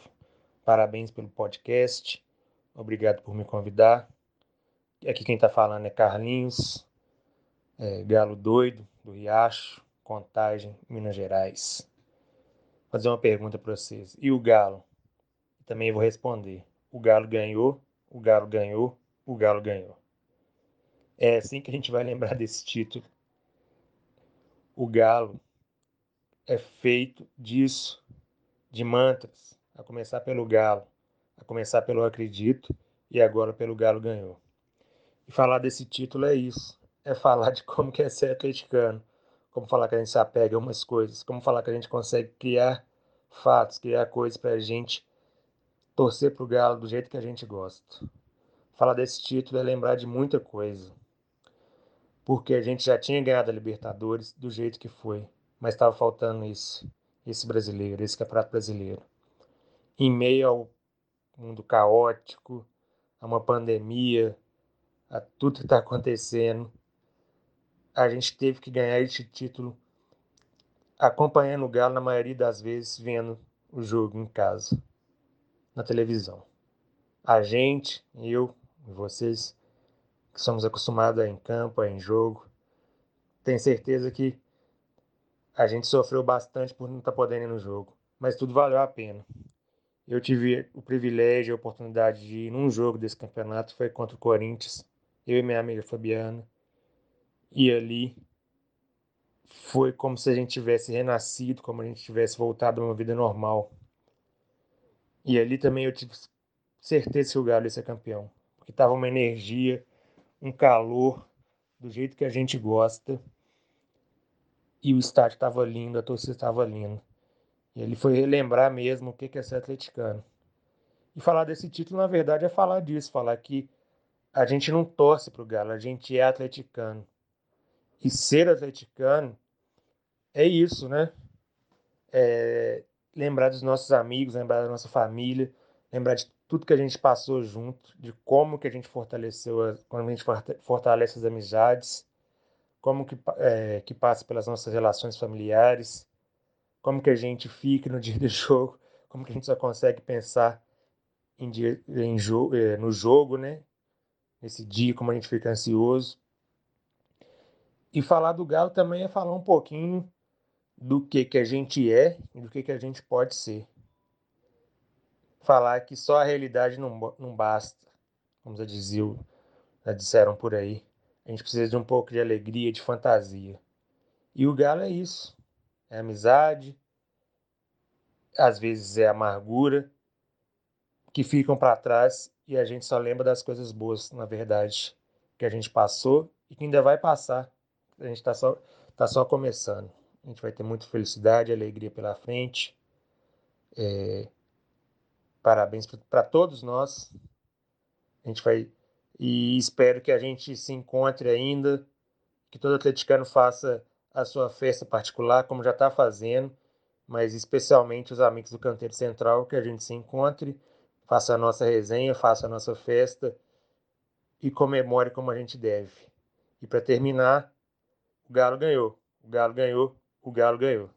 Parabéns pelo podcast, obrigado por me convidar. Aqui quem está falando é Carlinhos, é, Galo Doido, do Riacho, Contagem, Minas Gerais. Vou fazer uma pergunta para vocês. E o Galo? Também vou responder. O Galo ganhou, o Galo ganhou, o Galo ganhou. É assim que a gente vai lembrar desse título. O Galo é feito disso, de mantras, a começar pelo Galo, a começar pelo Acredito e agora pelo Galo ganhou. E falar desse título é isso, é falar de como que é ser atleticano, como falar que a gente se apega a umas coisas, como falar que a gente consegue criar fatos, criar coisas para a gente torcer para o Galo do jeito que a gente gosta. Falar desse título é lembrar de muita coisa porque a gente já tinha ganhado a Libertadores do jeito que foi, mas estava faltando isso, esse brasileiro, esse campeonato brasileiro. Em meio ao mundo caótico, a uma pandemia, a tudo que está acontecendo, a gente teve que ganhar esse título acompanhando o Galo, na maioria das vezes, vendo o jogo em casa, na televisão. A gente, eu e vocês, que somos acostumados a em campo, a em jogo. Tenho certeza que a gente sofreu bastante por não estar tá podendo ir no jogo, mas tudo valeu a pena. Eu tive o privilégio, a oportunidade de ir num jogo desse campeonato, foi contra o Corinthians, eu e minha amiga Fabiana, e ali foi como se a gente tivesse renascido, como a gente tivesse voltado a uma vida normal. E ali também eu tive certeza que o Galo ia ser campeão, porque estava uma energia um calor do jeito que a gente gosta. E o estádio estava lindo, a torcida estava linda. E ele foi relembrar mesmo o que é ser atleticano. E falar desse título, na verdade, é falar disso, falar que a gente não torce para o Galo, a gente é atleticano. E ser atleticano é isso, né? É lembrar dos nossos amigos, lembrar da nossa família, lembrar de tudo que a gente passou junto, de como que a gente fortaleceu, como a gente fortalece as amizades, como que, é, que passa pelas nossas relações familiares, como que a gente fica no dia do jogo, como que a gente só consegue pensar em dia, em jo é, no jogo, né? Nesse dia, como a gente fica ansioso. E falar do Galo também é falar um pouquinho do que, que a gente é e do que, que a gente pode ser falar que só a realidade não, não basta, como já diziam, já disseram por aí. A gente precisa de um pouco de alegria, de fantasia. E o galo é isso. É amizade, às vezes é amargura, que ficam para trás e a gente só lembra das coisas boas, na verdade, que a gente passou e que ainda vai passar. A gente está só, tá só começando. A gente vai ter muita felicidade, alegria pela frente. É, Parabéns para todos nós. A gente vai e espero que a gente se encontre ainda, que todo atleticano faça a sua festa particular, como já está fazendo, mas especialmente os amigos do Canteiro Central, que a gente se encontre, faça a nossa resenha, faça a nossa festa e comemore como a gente deve. E para terminar, o Galo ganhou, o Galo ganhou, o Galo ganhou.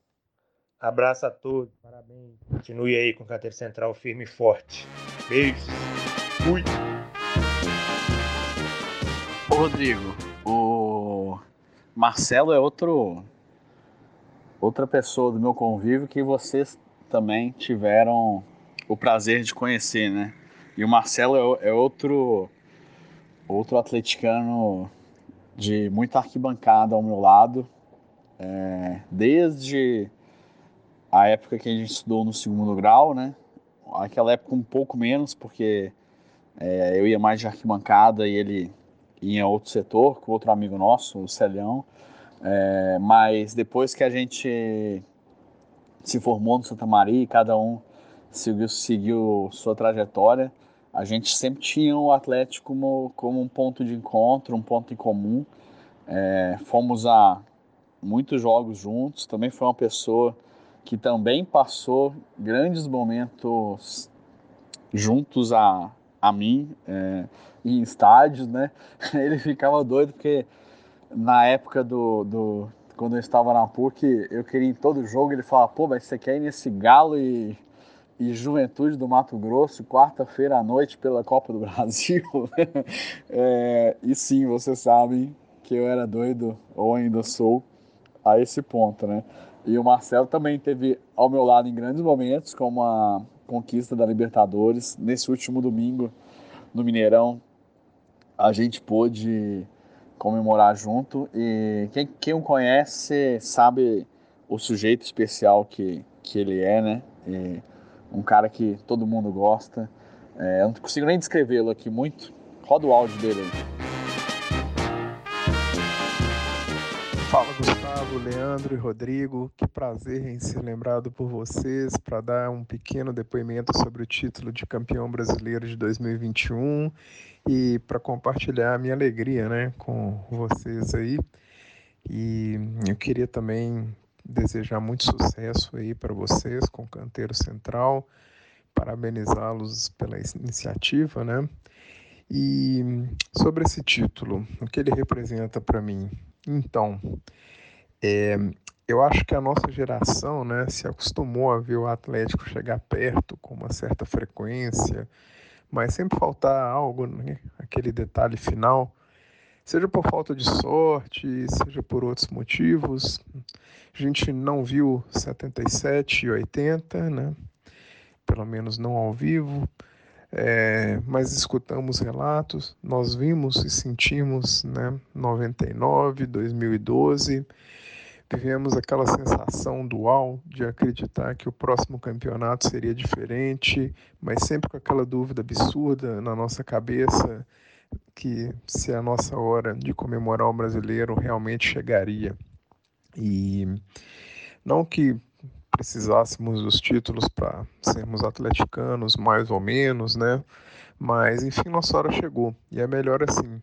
Abraço a todos, parabéns. Continue aí com o Canteiro Central firme e forte. Beijos. Fui. Ô Rodrigo, o Marcelo é outro outra pessoa do meu convívio que vocês também tiveram o prazer de conhecer, né? E o Marcelo é, é outro outro atleticano de muita arquibancada ao meu lado, é, desde a época que a gente estudou no segundo grau, né? Aquela época um pouco menos, porque é, eu ia mais de arquibancada e ele ia em outro setor, com outro amigo nosso, o Celhão. É, mas depois que a gente se formou no Santa Maria e cada um seguiu, seguiu sua trajetória, a gente sempre tinha o Atlético como, como um ponto de encontro, um ponto em comum. É, fomos a muitos jogos juntos, também foi uma pessoa que também passou grandes momentos juntos a, a mim é, em estádios, né? Ele ficava doido porque na época do, do quando eu estava na PUC, eu queria ir em todo jogo. Ele falava, pô, mas você quer ir nesse Galo e, e Juventude do Mato Grosso, quarta-feira à noite pela Copa do Brasil? é, e sim, vocês sabem que eu era doido, ou ainda sou, a esse ponto, né? E o Marcelo também teve ao meu lado em grandes momentos, como a conquista da Libertadores. Nesse último domingo, no Mineirão, a gente pôde comemorar junto. E quem, quem o conhece sabe o sujeito especial que, que ele é, né? E um cara que todo mundo gosta. É, eu não consigo nem descrevê-lo aqui muito. Roda o áudio dele aí. Fala Gustavo, Leandro e Rodrigo, que prazer em ser lembrado por vocês para dar um pequeno depoimento sobre o título de campeão brasileiro de 2021 e para compartilhar a minha alegria né, com vocês aí. E eu queria também desejar muito sucesso aí para vocês com o Canteiro Central, parabenizá-los pela iniciativa, né? E sobre esse título, o que ele representa para mim? Então, é, eu acho que a nossa geração né, se acostumou a ver o Atlético chegar perto com uma certa frequência, mas sempre faltar algo, né, aquele detalhe final, seja por falta de sorte, seja por outros motivos. A gente não viu 77 e 80, né? pelo menos não ao vivo é, mas escutamos relatos, nós vimos e sentimos, né, 99, 2012, vivemos aquela sensação dual de acreditar que o próximo campeonato seria diferente, mas sempre com aquela dúvida absurda na nossa cabeça que se a nossa hora de comemorar o brasileiro realmente chegaria. E não que precisássemos dos títulos para sermos atleticanos, mais ou menos, né? Mas enfim, nossa hora chegou e é melhor assim.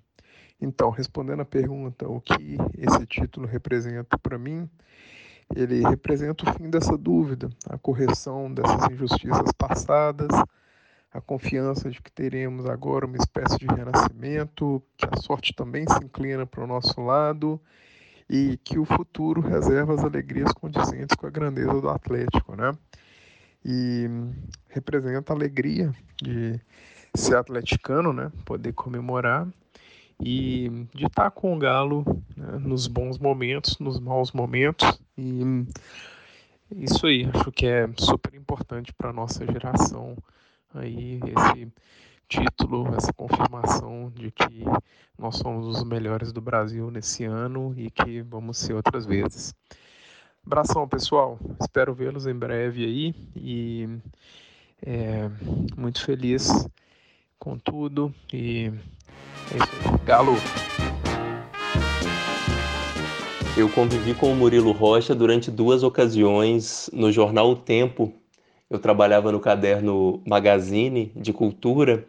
Então, respondendo a pergunta, o que esse título representa para mim? Ele representa o fim dessa dúvida, a correção dessas injustiças passadas, a confiança de que teremos agora uma espécie de renascimento, que a sorte também se inclina para o nosso lado e que o futuro reserva as alegrias condizentes com a grandeza do Atlético, né? E representa a alegria de ser atleticano, né? Poder comemorar e de estar com o Galo né? nos bons momentos, nos maus momentos e isso aí, acho que é super importante para nossa geração aí esse título, essa confirmação de que nós somos os melhores do Brasil nesse ano e que vamos ser outras vezes. Abração, pessoal. Espero vê-los em breve aí e é, muito feliz com tudo e é isso aí. Galo! Eu convivi com o Murilo Rocha durante duas ocasiões no jornal O Tempo. Eu trabalhava no caderno Magazine de Cultura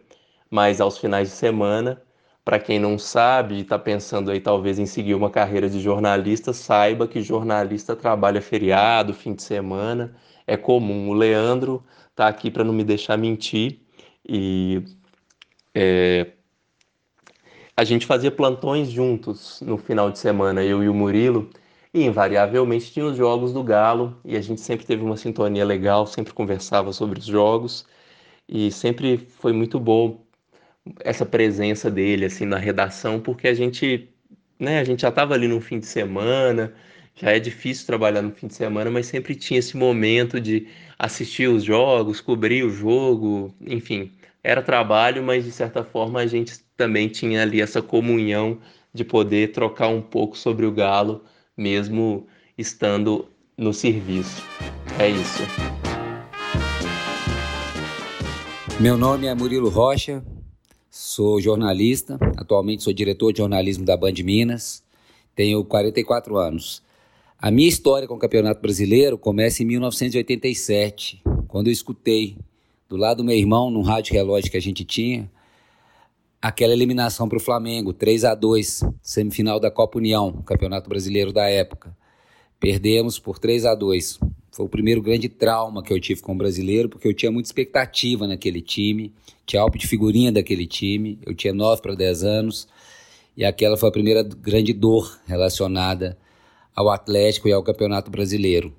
mas aos finais de semana, para quem não sabe e está pensando aí talvez em seguir uma carreira de jornalista, saiba que jornalista trabalha feriado, fim de semana, é comum. O Leandro está aqui para não me deixar mentir e é, a gente fazia plantões juntos no final de semana, eu e o Murilo, e invariavelmente tinha os jogos do Galo e a gente sempre teve uma sintonia legal, sempre conversava sobre os jogos e sempre foi muito bom essa presença dele assim na redação, porque a gente, né, a gente já estava ali no fim de semana, já é difícil trabalhar no fim de semana, mas sempre tinha esse momento de assistir os jogos, cobrir o jogo, enfim, era trabalho, mas de certa forma a gente também tinha ali essa comunhão de poder trocar um pouco sobre o Galo, mesmo estando no serviço. É isso. Meu nome é Murilo Rocha, Sou jornalista, atualmente sou diretor de jornalismo da Band Minas, tenho 44 anos. A minha história com o Campeonato Brasileiro começa em 1987, quando eu escutei do lado do meu irmão, num rádio relógio que a gente tinha, aquela eliminação para o Flamengo, 3 a 2 semifinal da Copa União, Campeonato Brasileiro da época. Perdemos por 3 a 2 Foi o primeiro grande trauma que eu tive com o brasileiro, porque eu tinha muita expectativa naquele time tinha álbum de figurinha daquele time, eu tinha 9 para 10 anos, e aquela foi a primeira grande dor relacionada ao Atlético e ao Campeonato Brasileiro.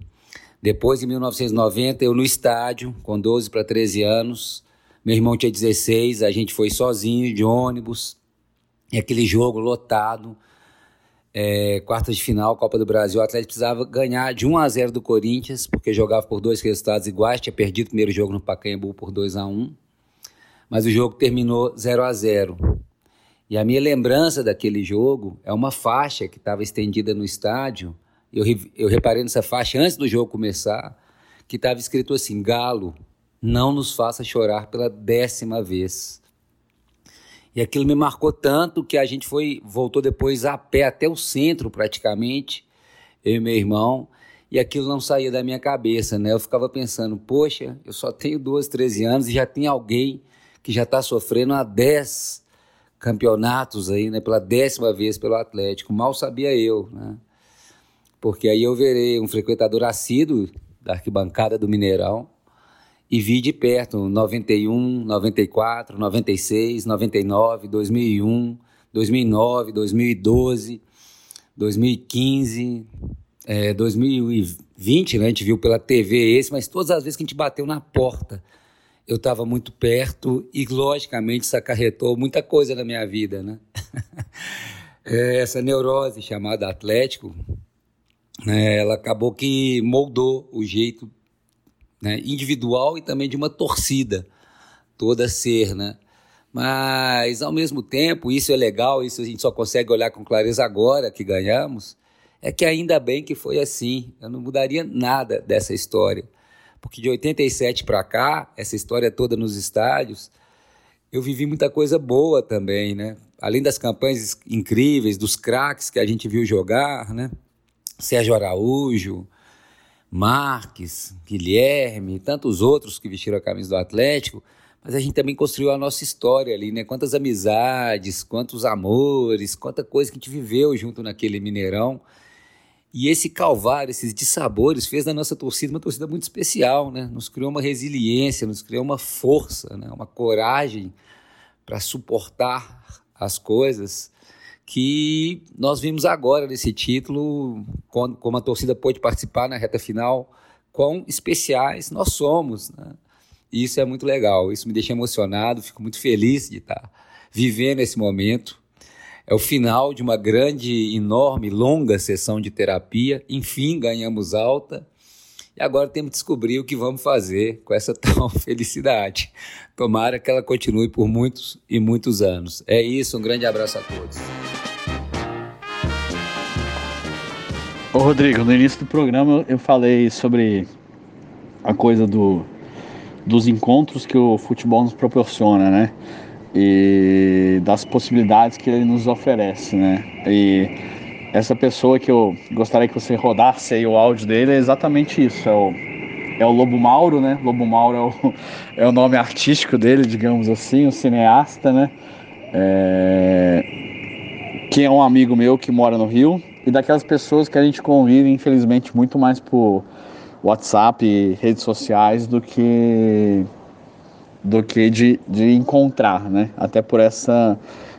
Depois, em 1990, eu no estádio, com 12 para 13 anos, meu irmão tinha 16, a gente foi sozinho de ônibus, e aquele jogo lotado, é, quartas de final, Copa do Brasil, o Atlético precisava ganhar de 1 a 0 do Corinthians, porque jogava por dois resultados iguais, tinha perdido o primeiro jogo no Pacaembu por 2 a 1 mas o jogo terminou 0 a 0 E a minha lembrança daquele jogo é uma faixa que estava estendida no estádio, eu, eu reparei nessa faixa antes do jogo começar, que estava escrito assim, Galo, não nos faça chorar pela décima vez. E aquilo me marcou tanto que a gente foi voltou depois a pé até o centro praticamente, eu e meu irmão, e aquilo não saía da minha cabeça, né? Eu ficava pensando, poxa, eu só tenho 12, 13 anos e já tem alguém que já está sofrendo há 10 campeonatos aí, né? Pela décima vez pelo Atlético. Mal sabia eu, né? Porque aí eu verei um frequentador assíduo da arquibancada do Mineirão e vi de perto 91, 94, 96, 99, 2001, 2009, 2012, 2015, é, 2020, né? A gente viu pela TV esse, mas todas as vezes que a gente bateu na porta, eu estava muito perto e, logicamente, isso acarretou muita coisa na minha vida, né? É, essa neurose chamada Atlético, né, ela acabou que moldou o jeito né, individual e também de uma torcida toda ser, né? Mas, ao mesmo tempo, isso é legal, isso a gente só consegue olhar com clareza agora que ganhamos, é que ainda bem que foi assim. Eu não mudaria nada dessa história. Porque de 87 para cá, essa história toda nos estádios, eu vivi muita coisa boa também, né? Além das campanhas incríveis, dos craques que a gente viu jogar, né? Sérgio Araújo, Marques, Guilherme, tantos outros que vestiram a camisa do Atlético, mas a gente também construiu a nossa história ali, né? Quantas amizades, quantos amores, quanta coisa que a gente viveu junto naquele Mineirão. E esse calvário, esses dissabores, fez da nossa torcida uma torcida muito especial, né? Nos criou uma resiliência, nos criou uma força, né? uma coragem para suportar as coisas que nós vimos agora nesse título, como a torcida pôde participar na reta final, quão especiais nós somos. Né? E isso é muito legal, isso me deixa emocionado, fico muito feliz de estar vivendo esse momento. É o final de uma grande, enorme, longa sessão de terapia. Enfim, ganhamos alta. E agora temos que descobrir o que vamos fazer com essa tal felicidade. Tomara que ela continue por muitos e muitos anos. É isso, um grande abraço a todos. Ô Rodrigo, no início do programa eu falei sobre a coisa do, dos encontros que o futebol nos proporciona, né? E das possibilidades que ele nos oferece, né? E essa pessoa que eu gostaria que você rodasse aí o áudio dele é exatamente isso, é o, é o Lobo Mauro, né? Lobo Mauro é o, é o nome artístico dele, digamos assim, o cineasta, né? É, que é um amigo meu que mora no Rio, e daquelas pessoas que a gente convive, infelizmente, muito mais por WhatsApp redes sociais do que do que de, de encontrar, né? Até por essa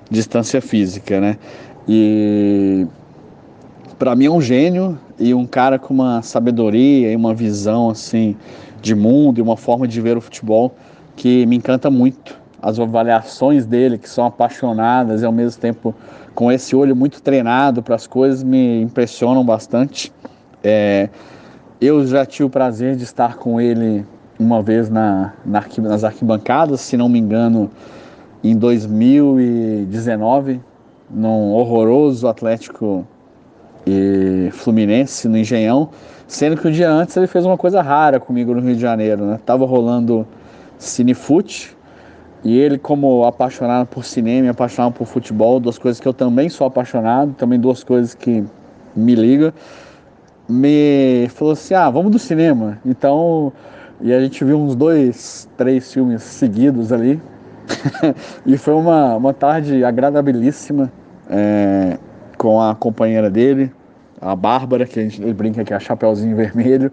distância física, né? E para mim é um gênio e um cara com uma sabedoria e uma visão assim de mundo e uma forma de ver o futebol que me encanta muito. As avaliações dele que são apaixonadas e ao mesmo tempo com esse olho muito treinado para as coisas me impressionam bastante. É, eu já tive o prazer de estar com ele uma vez na, na nas arquibancadas, se não me engano, em 2019, num horroroso Atlético e Fluminense no Engenhão, sendo que um dia antes ele fez uma coisa rara comigo no Rio de Janeiro, né? Tava rolando Cinefute, e ele, como apaixonado por cinema apaixonado por futebol, duas coisas que eu também sou apaixonado, também duas coisas que me ligam, me falou assim: ah, vamos do cinema. Então, e a gente viu uns dois, três filmes seguidos ali. e foi uma, uma tarde agradabilíssima é, com a companheira dele, a Bárbara, que a gente, ele brinca que é a Chapeuzinho Vermelho.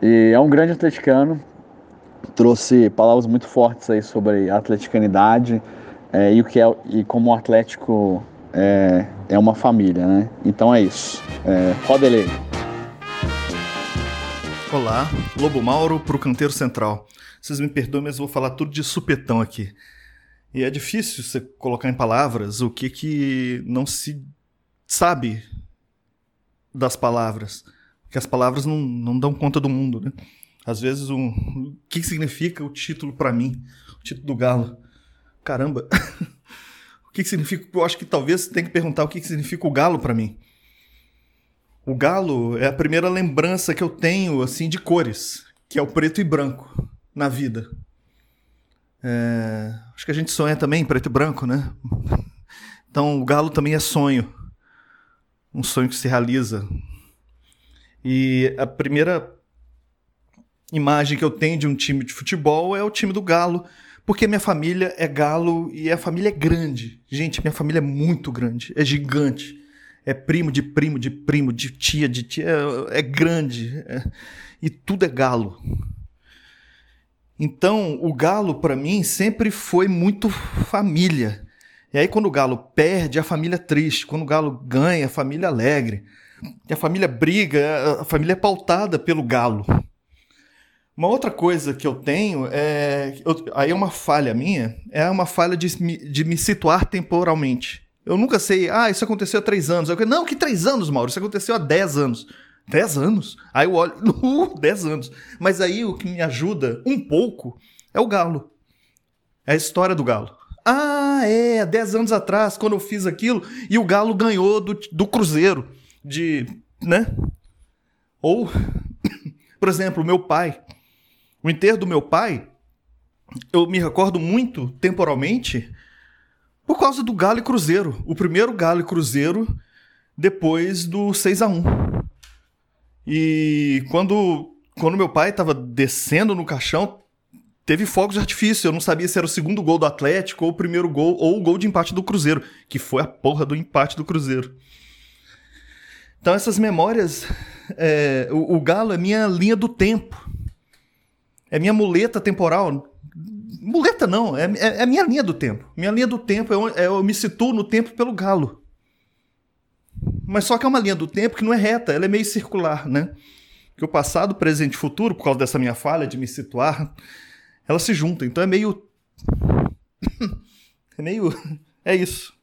E é um grande atleticano, trouxe palavras muito fortes aí sobre a atleticanidade é, e o que é e como o Atlético é, é uma família, né? Então é isso. É, roda ele aí. Olá, Lobo Mauro pro Canteiro Central. Vocês me perdoem, mas eu vou falar tudo de supetão aqui. E é difícil você colocar em palavras o que que não se sabe das palavras. Que as palavras não, não dão conta do mundo, né? Às vezes, um, o que significa o título para mim? O título do Galo. Caramba! o que significa? Eu acho que talvez tem que perguntar o que significa o Galo para mim. O galo é a primeira lembrança que eu tenho assim de cores, que é o preto e branco na vida. É... Acho que a gente sonha também em preto e branco, né? Então o galo também é sonho, um sonho que se realiza. E a primeira imagem que eu tenho de um time de futebol é o time do galo, porque minha família é galo e a família é grande. Gente, minha família é muito grande, é gigante é primo de primo de primo, de tia de tia, é, é grande. É, e tudo é galo. Então, o galo para mim sempre foi muito família. E aí quando o galo perde, a família é triste. Quando o galo ganha, a família é alegre. E a família briga, a família é pautada pelo galo. Uma outra coisa que eu tenho é. Eu, aí é uma falha minha, é uma falha de, de me situar temporalmente. Eu nunca sei, ah, isso aconteceu há três anos. Eu, não, que três anos, Mauro? Isso aconteceu há dez anos. Dez anos? Aí eu olho, uh, dez anos. Mas aí o que me ajuda um pouco é o galo. É a história do galo. Ah, é, dez anos atrás, quando eu fiz aquilo, e o galo ganhou do, do Cruzeiro. De. né? Ou, por exemplo, meu pai. O enterro do meu pai, eu me recordo muito temporalmente por causa do Galo e Cruzeiro. O primeiro Galo e Cruzeiro depois do 6 a 1 E quando, quando meu pai estava descendo no caixão, teve fogos de artifício. Eu não sabia se era o segundo gol do Atlético ou o primeiro gol ou o gol de empate do Cruzeiro, que foi a porra do empate do Cruzeiro. Então essas memórias, é, o, o Galo é minha linha do tempo, é minha muleta temporal. Muleta não, é, é, é, minha linha do tempo. Minha linha do tempo é, é eu me situo no tempo pelo galo. Mas só que é uma linha do tempo que não é reta, ela é meio circular, né? Que o passado, presente e futuro, por causa dessa minha falha de me situar, elas se juntam. Então é meio. é meio. É isso.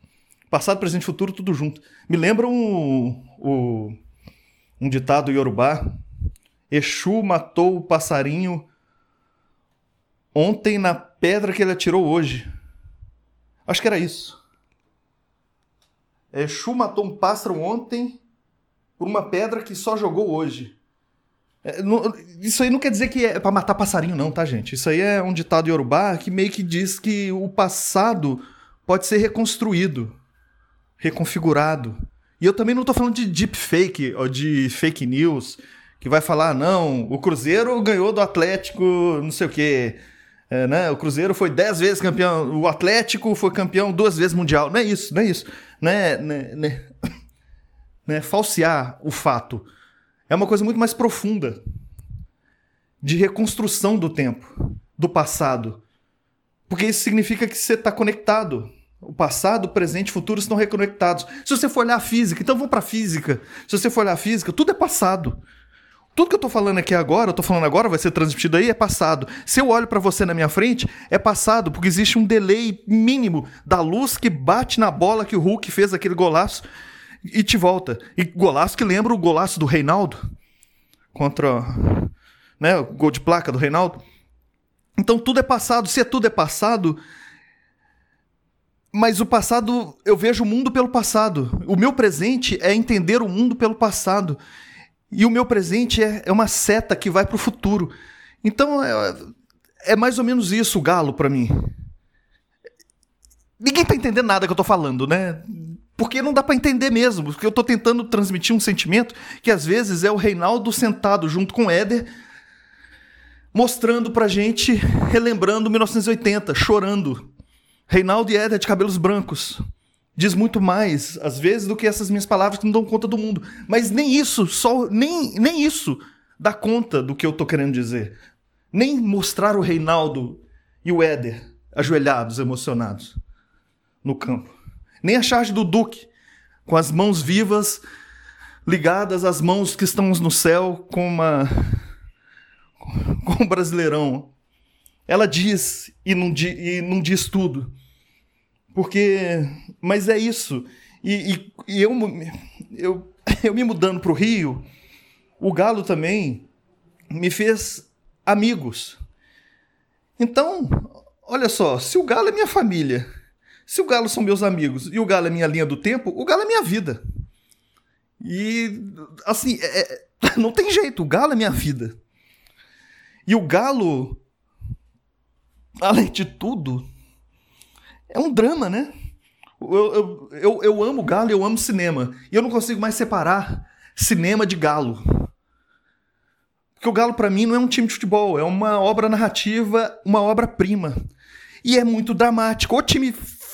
Passado, presente e futuro, tudo junto. Me lembra um, um, um ditado iorubá: Exu matou o passarinho ontem na pedra que ele atirou hoje. Acho que era isso. Exu matou um pássaro ontem por uma pedra que só jogou hoje. É, não, isso aí não quer dizer que é para matar passarinho, não, tá, gente? Isso aí é um ditado yorubá que meio que diz que o passado pode ser reconstruído, reconfigurado. E eu também não tô falando de deepfake ou de fake news, que vai falar, não, o Cruzeiro ganhou do Atlético, não sei o quê. É, né? O Cruzeiro foi dez vezes campeão, o Atlético foi campeão duas vezes mundial. Não é isso, não é isso. É, não é, não é, não é falsear o fato. É uma coisa muito mais profunda de reconstrução do tempo, do passado. Porque isso significa que você está conectado. O passado, o presente e o futuro estão reconectados. Se você for olhar a física, então vamos para a física. Se você for olhar a física, tudo é passado. Tudo que eu tô falando aqui agora, eu tô falando agora, vai ser transmitido aí, é passado. Se eu olho para você na minha frente, é passado, porque existe um delay mínimo da luz que bate na bola que o Hulk fez aquele golaço e te volta. E golaço que lembra o golaço do Reinaldo contra, né, o gol de placa do Reinaldo. Então tudo é passado, se é tudo é passado, mas o passado, eu vejo o mundo pelo passado. O meu presente é entender o mundo pelo passado. E o meu presente é, é uma seta que vai para o futuro. Então é, é, mais ou menos isso o galo para mim. Ninguém tá entendendo nada que eu tô falando, né? Porque não dá para entender mesmo, porque eu tô tentando transmitir um sentimento que às vezes é o Reinaldo sentado junto com o Éder, mostrando pra gente, relembrando 1980, chorando. Reinaldo e Éder de cabelos brancos diz muito mais, às vezes, do que essas minhas palavras que não dão conta do mundo. Mas nem isso, só nem, nem isso dá conta do que eu tô querendo dizer. Nem mostrar o Reinaldo e o Éder ajoelhados, emocionados no campo. Nem a charge do Duque, com as mãos vivas ligadas às mãos que estão no céu com uma com um brasileirão. Ela diz e não, di, e não diz tudo. Porque. Mas é isso. E, e, e eu, eu, eu me mudando para o Rio, o Galo também me fez amigos. Então, olha só, se o Galo é minha família, se o Galo são meus amigos e o Galo é minha linha do tempo, o Galo é minha vida. E, assim, é, é não tem jeito, o Galo é minha vida. E o Galo, além de tudo, é um drama, né? Eu, eu, eu, eu amo Galo eu amo cinema. E eu não consigo mais separar cinema de Galo. Porque o Galo, para mim, não é um time de futebol, é uma obra narrativa, uma obra-prima. E é muito dramático. O time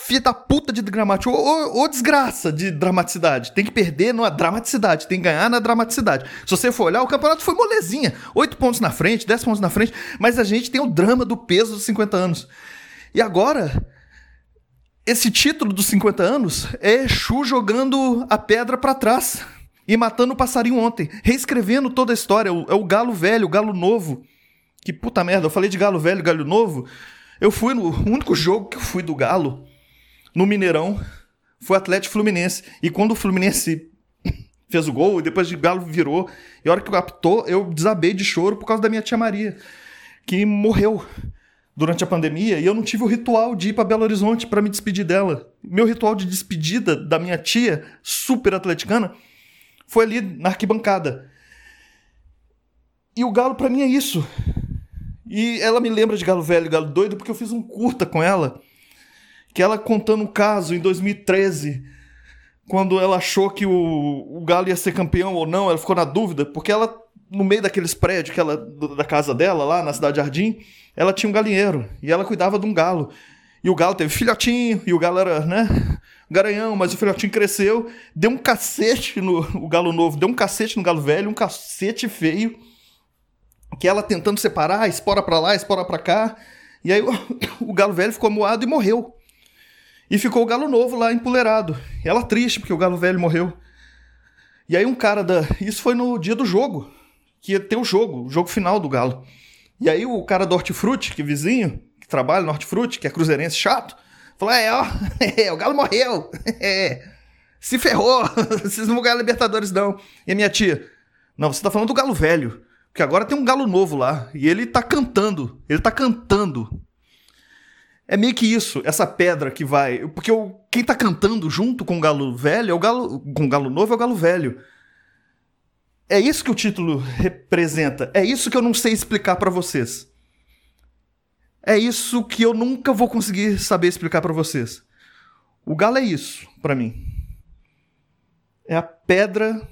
filha da puta de dramático, ou, desgraça de dramaticidade. Tem que perder na dramaticidade, tem que ganhar na dramaticidade. Se você for olhar, o campeonato foi molezinha. Oito pontos na frente, dez pontos na frente, mas a gente tem o drama do peso dos 50 anos. E agora, esse título dos 50 anos é Exu jogando a pedra para trás e matando o passarinho ontem, reescrevendo toda a história. É o galo velho, o galo novo. Que puta merda, eu falei de galo velho, galo novo. Eu fui no o único jogo que eu fui do Galo no Mineirão foi Atlético Fluminense. E quando o Fluminense fez o gol, e depois o Galo virou, e a hora que captou, eu desabei de choro por causa da minha tia Maria, que morreu durante a pandemia e eu não tive o ritual de ir para Belo Horizonte para me despedir dela. Meu ritual de despedida da minha tia, super atleticana, foi ali na arquibancada. E o Galo para mim é isso. E ela me lembra de Galo Velho, Galo Doido, porque eu fiz um curta com ela, que ela contando um caso em 2013, quando ela achou que o, o Galo ia ser campeão ou não, ela ficou na dúvida, porque ela, no meio daqueles prédios que ela, da casa dela, lá na Cidade Jardim, ela tinha um galinheiro e ela cuidava de um galo. E o galo teve filhotinho, e o galo era, né, garanhão, mas o filhotinho cresceu, deu um cacete no o galo novo, deu um cacete no galo velho, um cacete feio, que ela tentando separar, espora para lá, espora para cá, e aí o, o, galo velho ficou moado e morreu. E ficou o galo novo lá empoleirado. Ela triste porque o galo velho morreu. E aí um cara da, isso foi no dia do jogo, que ia ter o jogo, o jogo final do galo. E aí o cara do Hortifruti, que é vizinho, que trabalha no Hortifruti, que é cruzeirense chato, falou: é, ó, é, o Galo morreu. É, se ferrou. Vocês não vão ganhar Libertadores, não. E a minha tia: Não, você tá falando do Galo velho. Porque agora tem um galo novo lá. E ele tá cantando. Ele tá cantando. É meio que isso, essa pedra que vai. Porque o, quem tá cantando junto com o galo velho é o galo. Com o galo novo é o galo velho. É isso que o título representa. É isso que eu não sei explicar para vocês. É isso que eu nunca vou conseguir saber explicar para vocês. O galo é isso para mim. É a pedra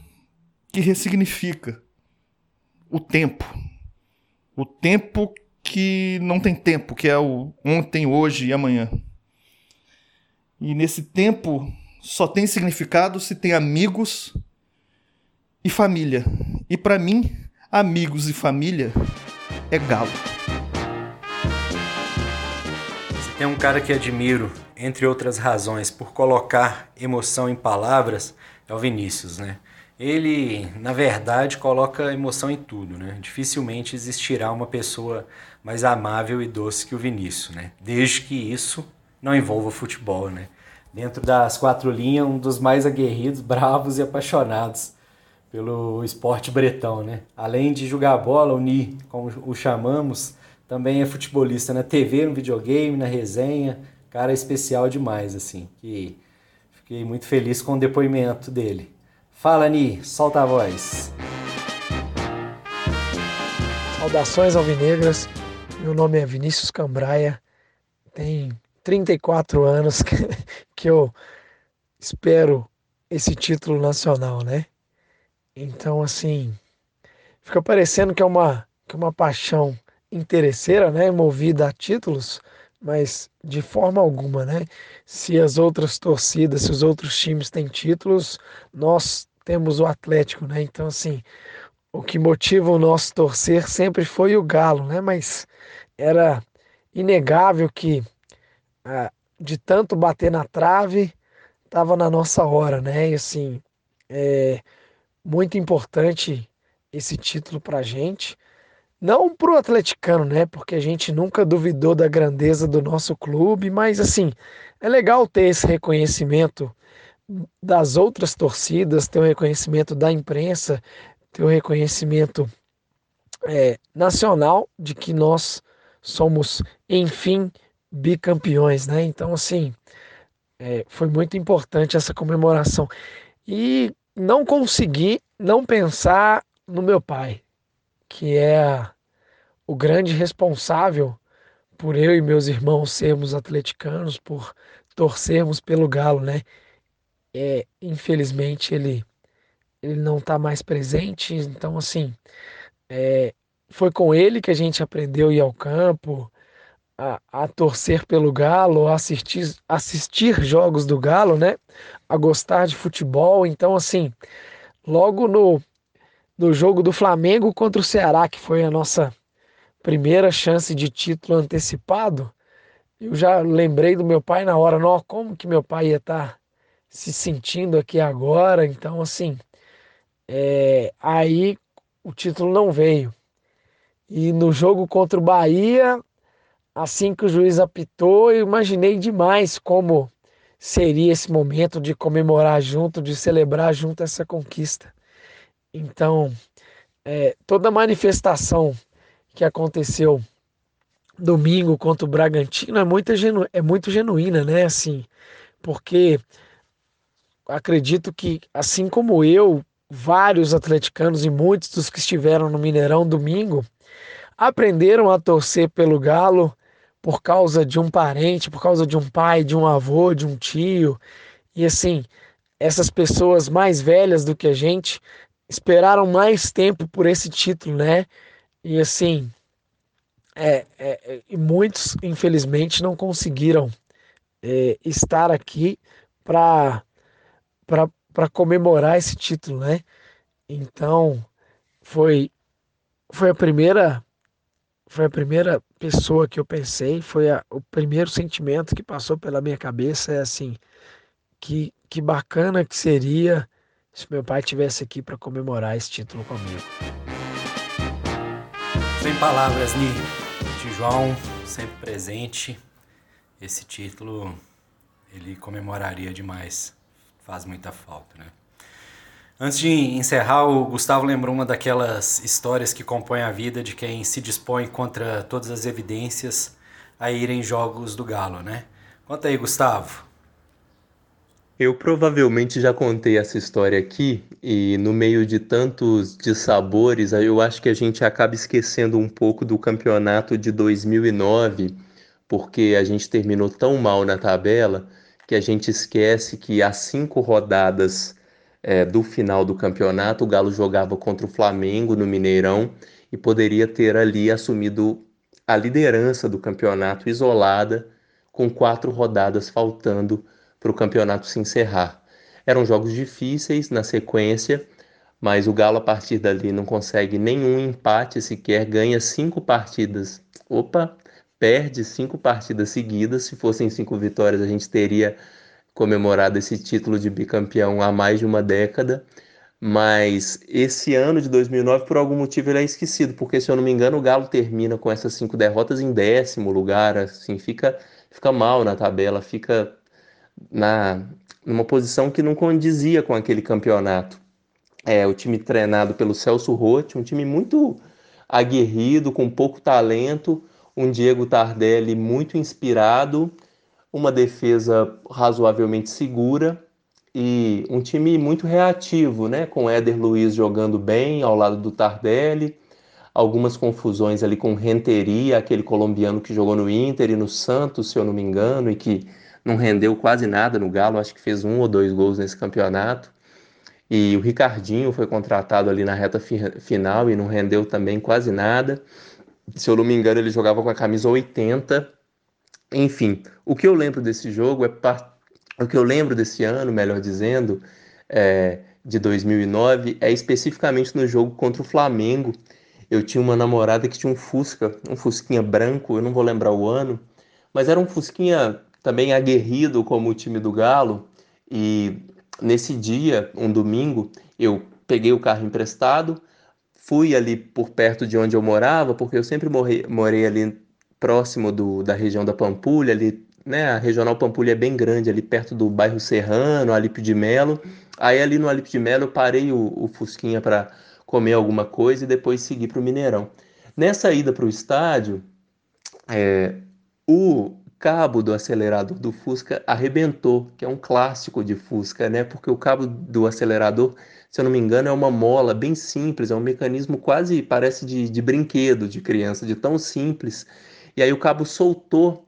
que ressignifica o tempo. O tempo que não tem tempo, que é o ontem, hoje e amanhã. E nesse tempo só tem significado se tem amigos e família. E para mim, amigos e família é galo. Se tem um cara que admiro, entre outras razões, por colocar emoção em palavras, é o Vinícius, né? Ele, na verdade, coloca emoção em tudo, né? Dificilmente existirá uma pessoa mais amável e doce que o Vinícius, né? Desde que isso não envolva futebol, né? Dentro das quatro linhas, um dos mais aguerridos, bravos e apaixonados pelo esporte bretão, né? Além de jogar bola, o Ni, como o chamamos, também é futebolista na TV, no videogame, na resenha, cara especial demais, assim, que fiquei muito feliz com o depoimento dele. Fala, Ni, solta a voz. Saudações alvinegras, meu nome é Vinícius Cambraia, tem 34 anos que eu espero esse título nacional, né? Então, assim, fica parecendo que é uma, que é uma paixão interesseira, né? Movida a títulos, mas de forma alguma, né? Se as outras torcidas, se os outros times têm títulos, nós temos o Atlético, né? Então, assim, o que motiva o nosso torcer sempre foi o Galo, né? Mas era inegável que ah, de tanto bater na trave, estava na nossa hora, né? E assim, é muito importante esse título para a gente. Não para o atleticano, né? Porque a gente nunca duvidou da grandeza do nosso clube, mas assim, é legal ter esse reconhecimento das outras torcidas, ter o reconhecimento da imprensa, ter o reconhecimento é, nacional de que nós somos, enfim, bicampeões, né? Então, assim, é, foi muito importante essa comemoração. E não consegui não pensar no meu pai, que é o grande responsável por eu e meus irmãos sermos atleticanos, por torcermos pelo Galo, né? É, infelizmente ele ele não está mais presente, então assim é, foi com ele que a gente aprendeu a ir ao campo, a, a torcer pelo Galo, a assistir, assistir jogos do Galo, né? A gostar de futebol. Então, assim, logo no, no jogo do Flamengo contra o Ceará, que foi a nossa primeira chance de título antecipado, eu já lembrei do meu pai na hora, não, como que meu pai ia estar tá se sentindo aqui agora. Então, assim, é, aí o título não veio. E no jogo contra o Bahia, assim que o juiz apitou, eu imaginei demais como seria esse momento de comemorar junto, de celebrar junto essa conquista. Então, é, toda manifestação que aconteceu domingo contra o Bragantino é muito, genu é muito genuína, né? Assim, porque acredito que, assim como eu, vários atleticanos e muitos dos que estiveram no Mineirão domingo aprenderam a torcer pelo Galo por causa de um parente, por causa de um pai, de um avô, de um tio. E assim, essas pessoas mais velhas do que a gente esperaram mais tempo por esse título, né? E assim, é, é, e muitos, infelizmente, não conseguiram é, estar aqui para comemorar esse título, né? Então, foi, foi a primeira foi a primeira pessoa que eu pensei, foi a, o primeiro sentimento que passou pela minha cabeça é assim, que, que bacana que seria se meu pai tivesse aqui para comemorar esse título comigo. Sem palavras, Ni. João, sempre presente. Esse título ele comemoraria demais. Faz muita falta, né? Antes de encerrar, o Gustavo lembrou uma daquelas histórias que compõem a vida de quem se dispõe contra todas as evidências a ir em jogos do Galo, né? Conta aí, Gustavo. Eu provavelmente já contei essa história aqui e no meio de tantos dissabores, eu acho que a gente acaba esquecendo um pouco do campeonato de 2009, porque a gente terminou tão mal na tabela que a gente esquece que há cinco rodadas é, do final do campeonato, o Galo jogava contra o Flamengo no Mineirão e poderia ter ali assumido a liderança do campeonato isolada, com quatro rodadas faltando para o campeonato se encerrar. Eram jogos difíceis na sequência, mas o Galo a partir dali não consegue nenhum empate sequer, ganha cinco partidas. Opa, perde cinco partidas seguidas. Se fossem cinco vitórias, a gente teria comemorado esse título de bicampeão há mais de uma década, mas esse ano de 2009, por algum motivo, ele é esquecido, porque se eu não me engano, o Galo termina com essas cinco derrotas em décimo lugar, assim, fica, fica mal na tabela, fica na numa posição que não condizia com aquele campeonato. É, o time treinado pelo Celso Rotti, um time muito aguerrido, com pouco talento, um Diego Tardelli muito inspirado uma defesa razoavelmente segura e um time muito reativo, né? Com Éder Luiz jogando bem ao lado do Tardelli, algumas confusões ali com Renteria, aquele colombiano que jogou no Inter e no Santos, se eu não me engano, e que não rendeu quase nada no Galo, acho que fez um ou dois gols nesse campeonato. E o Ricardinho foi contratado ali na reta fi final e não rendeu também quase nada. Se eu não me engano, ele jogava com a camisa 80 enfim, o que eu lembro desse jogo é o que eu lembro desse ano, melhor dizendo, é, de 2009, é especificamente no jogo contra o Flamengo. Eu tinha uma namorada que tinha um Fusca, um Fusquinha branco, eu não vou lembrar o ano, mas era um Fusquinha também aguerrido como o time do Galo. E nesse dia, um domingo, eu peguei o carro emprestado, fui ali por perto de onde eu morava, porque eu sempre morei, morei ali próximo do, da região da Pampulha, ali, né? A regional Pampulha é bem grande, ali perto do bairro Serrano, Alípio de Melo. Aí ali no Alípio de Melo eu parei o, o Fusquinha para comer alguma coisa e depois seguir para o Mineirão. Nessa ida para o estádio, é, o cabo do acelerador do Fusca arrebentou, que é um clássico de Fusca, né? Porque o cabo do acelerador, se eu não me engano, é uma mola bem simples, é um mecanismo quase parece de, de brinquedo de criança, de tão simples. E aí o cabo soltou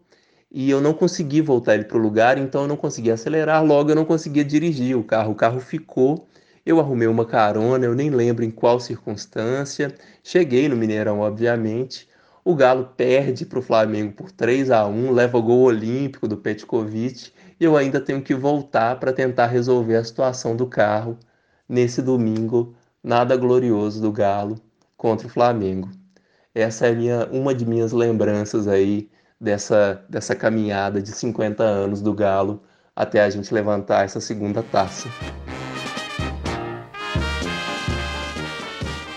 e eu não consegui voltar ele para o lugar, então eu não consegui acelerar, logo eu não conseguia dirigir o carro. O carro ficou, eu arrumei uma carona, eu nem lembro em qual circunstância. Cheguei no Mineirão, obviamente. O Galo perde para o Flamengo por 3 a 1 leva o gol olímpico do Petkovic e eu ainda tenho que voltar para tentar resolver a situação do carro nesse domingo nada glorioso do Galo contra o Flamengo. Essa é minha, uma de minhas lembranças aí dessa, dessa caminhada de 50 anos do Galo até a gente levantar essa segunda taça.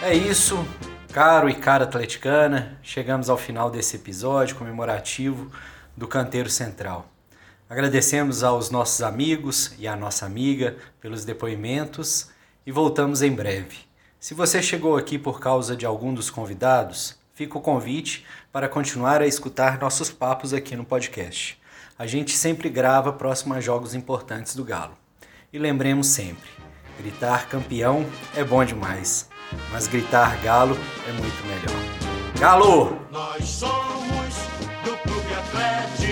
É isso, caro e cara atleticana. Chegamos ao final desse episódio comemorativo do Canteiro Central. Agradecemos aos nossos amigos e à nossa amiga pelos depoimentos e voltamos em breve. Se você chegou aqui por causa de algum dos convidados, fica o convite para continuar a escutar nossos papos aqui no podcast. A gente sempre grava próximo a jogos importantes do Galo. E lembremos sempre: gritar campeão é bom demais, mas gritar galo é muito melhor. Galo! Nós somos do Clube Atlético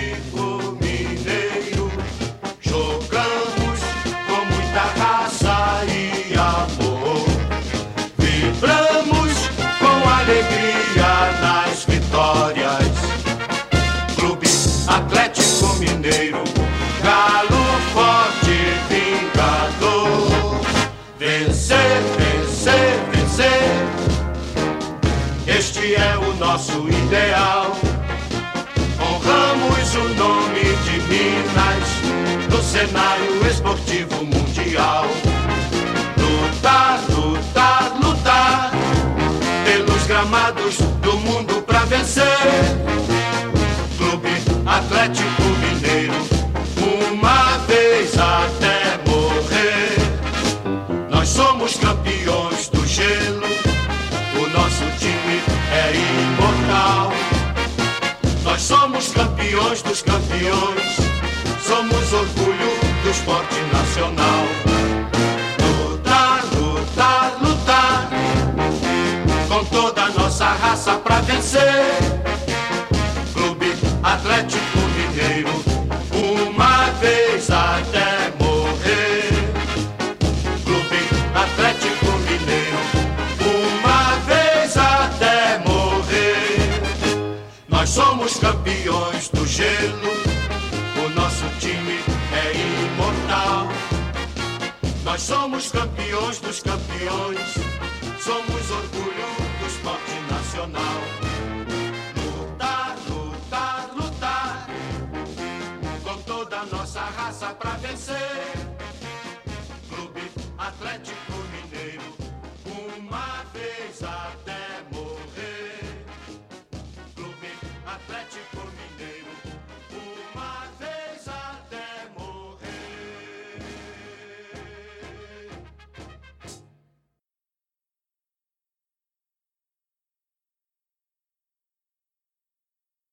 cenário esportivo mundial. Lutar, lutar, lutar pelos gramados do mundo pra vencer. Clube Atlético do esporte nacional. Somos campeões dos campeões, somos orgulho do esporte nacional. Lutar, lutar, lutar, com toda a nossa raça pra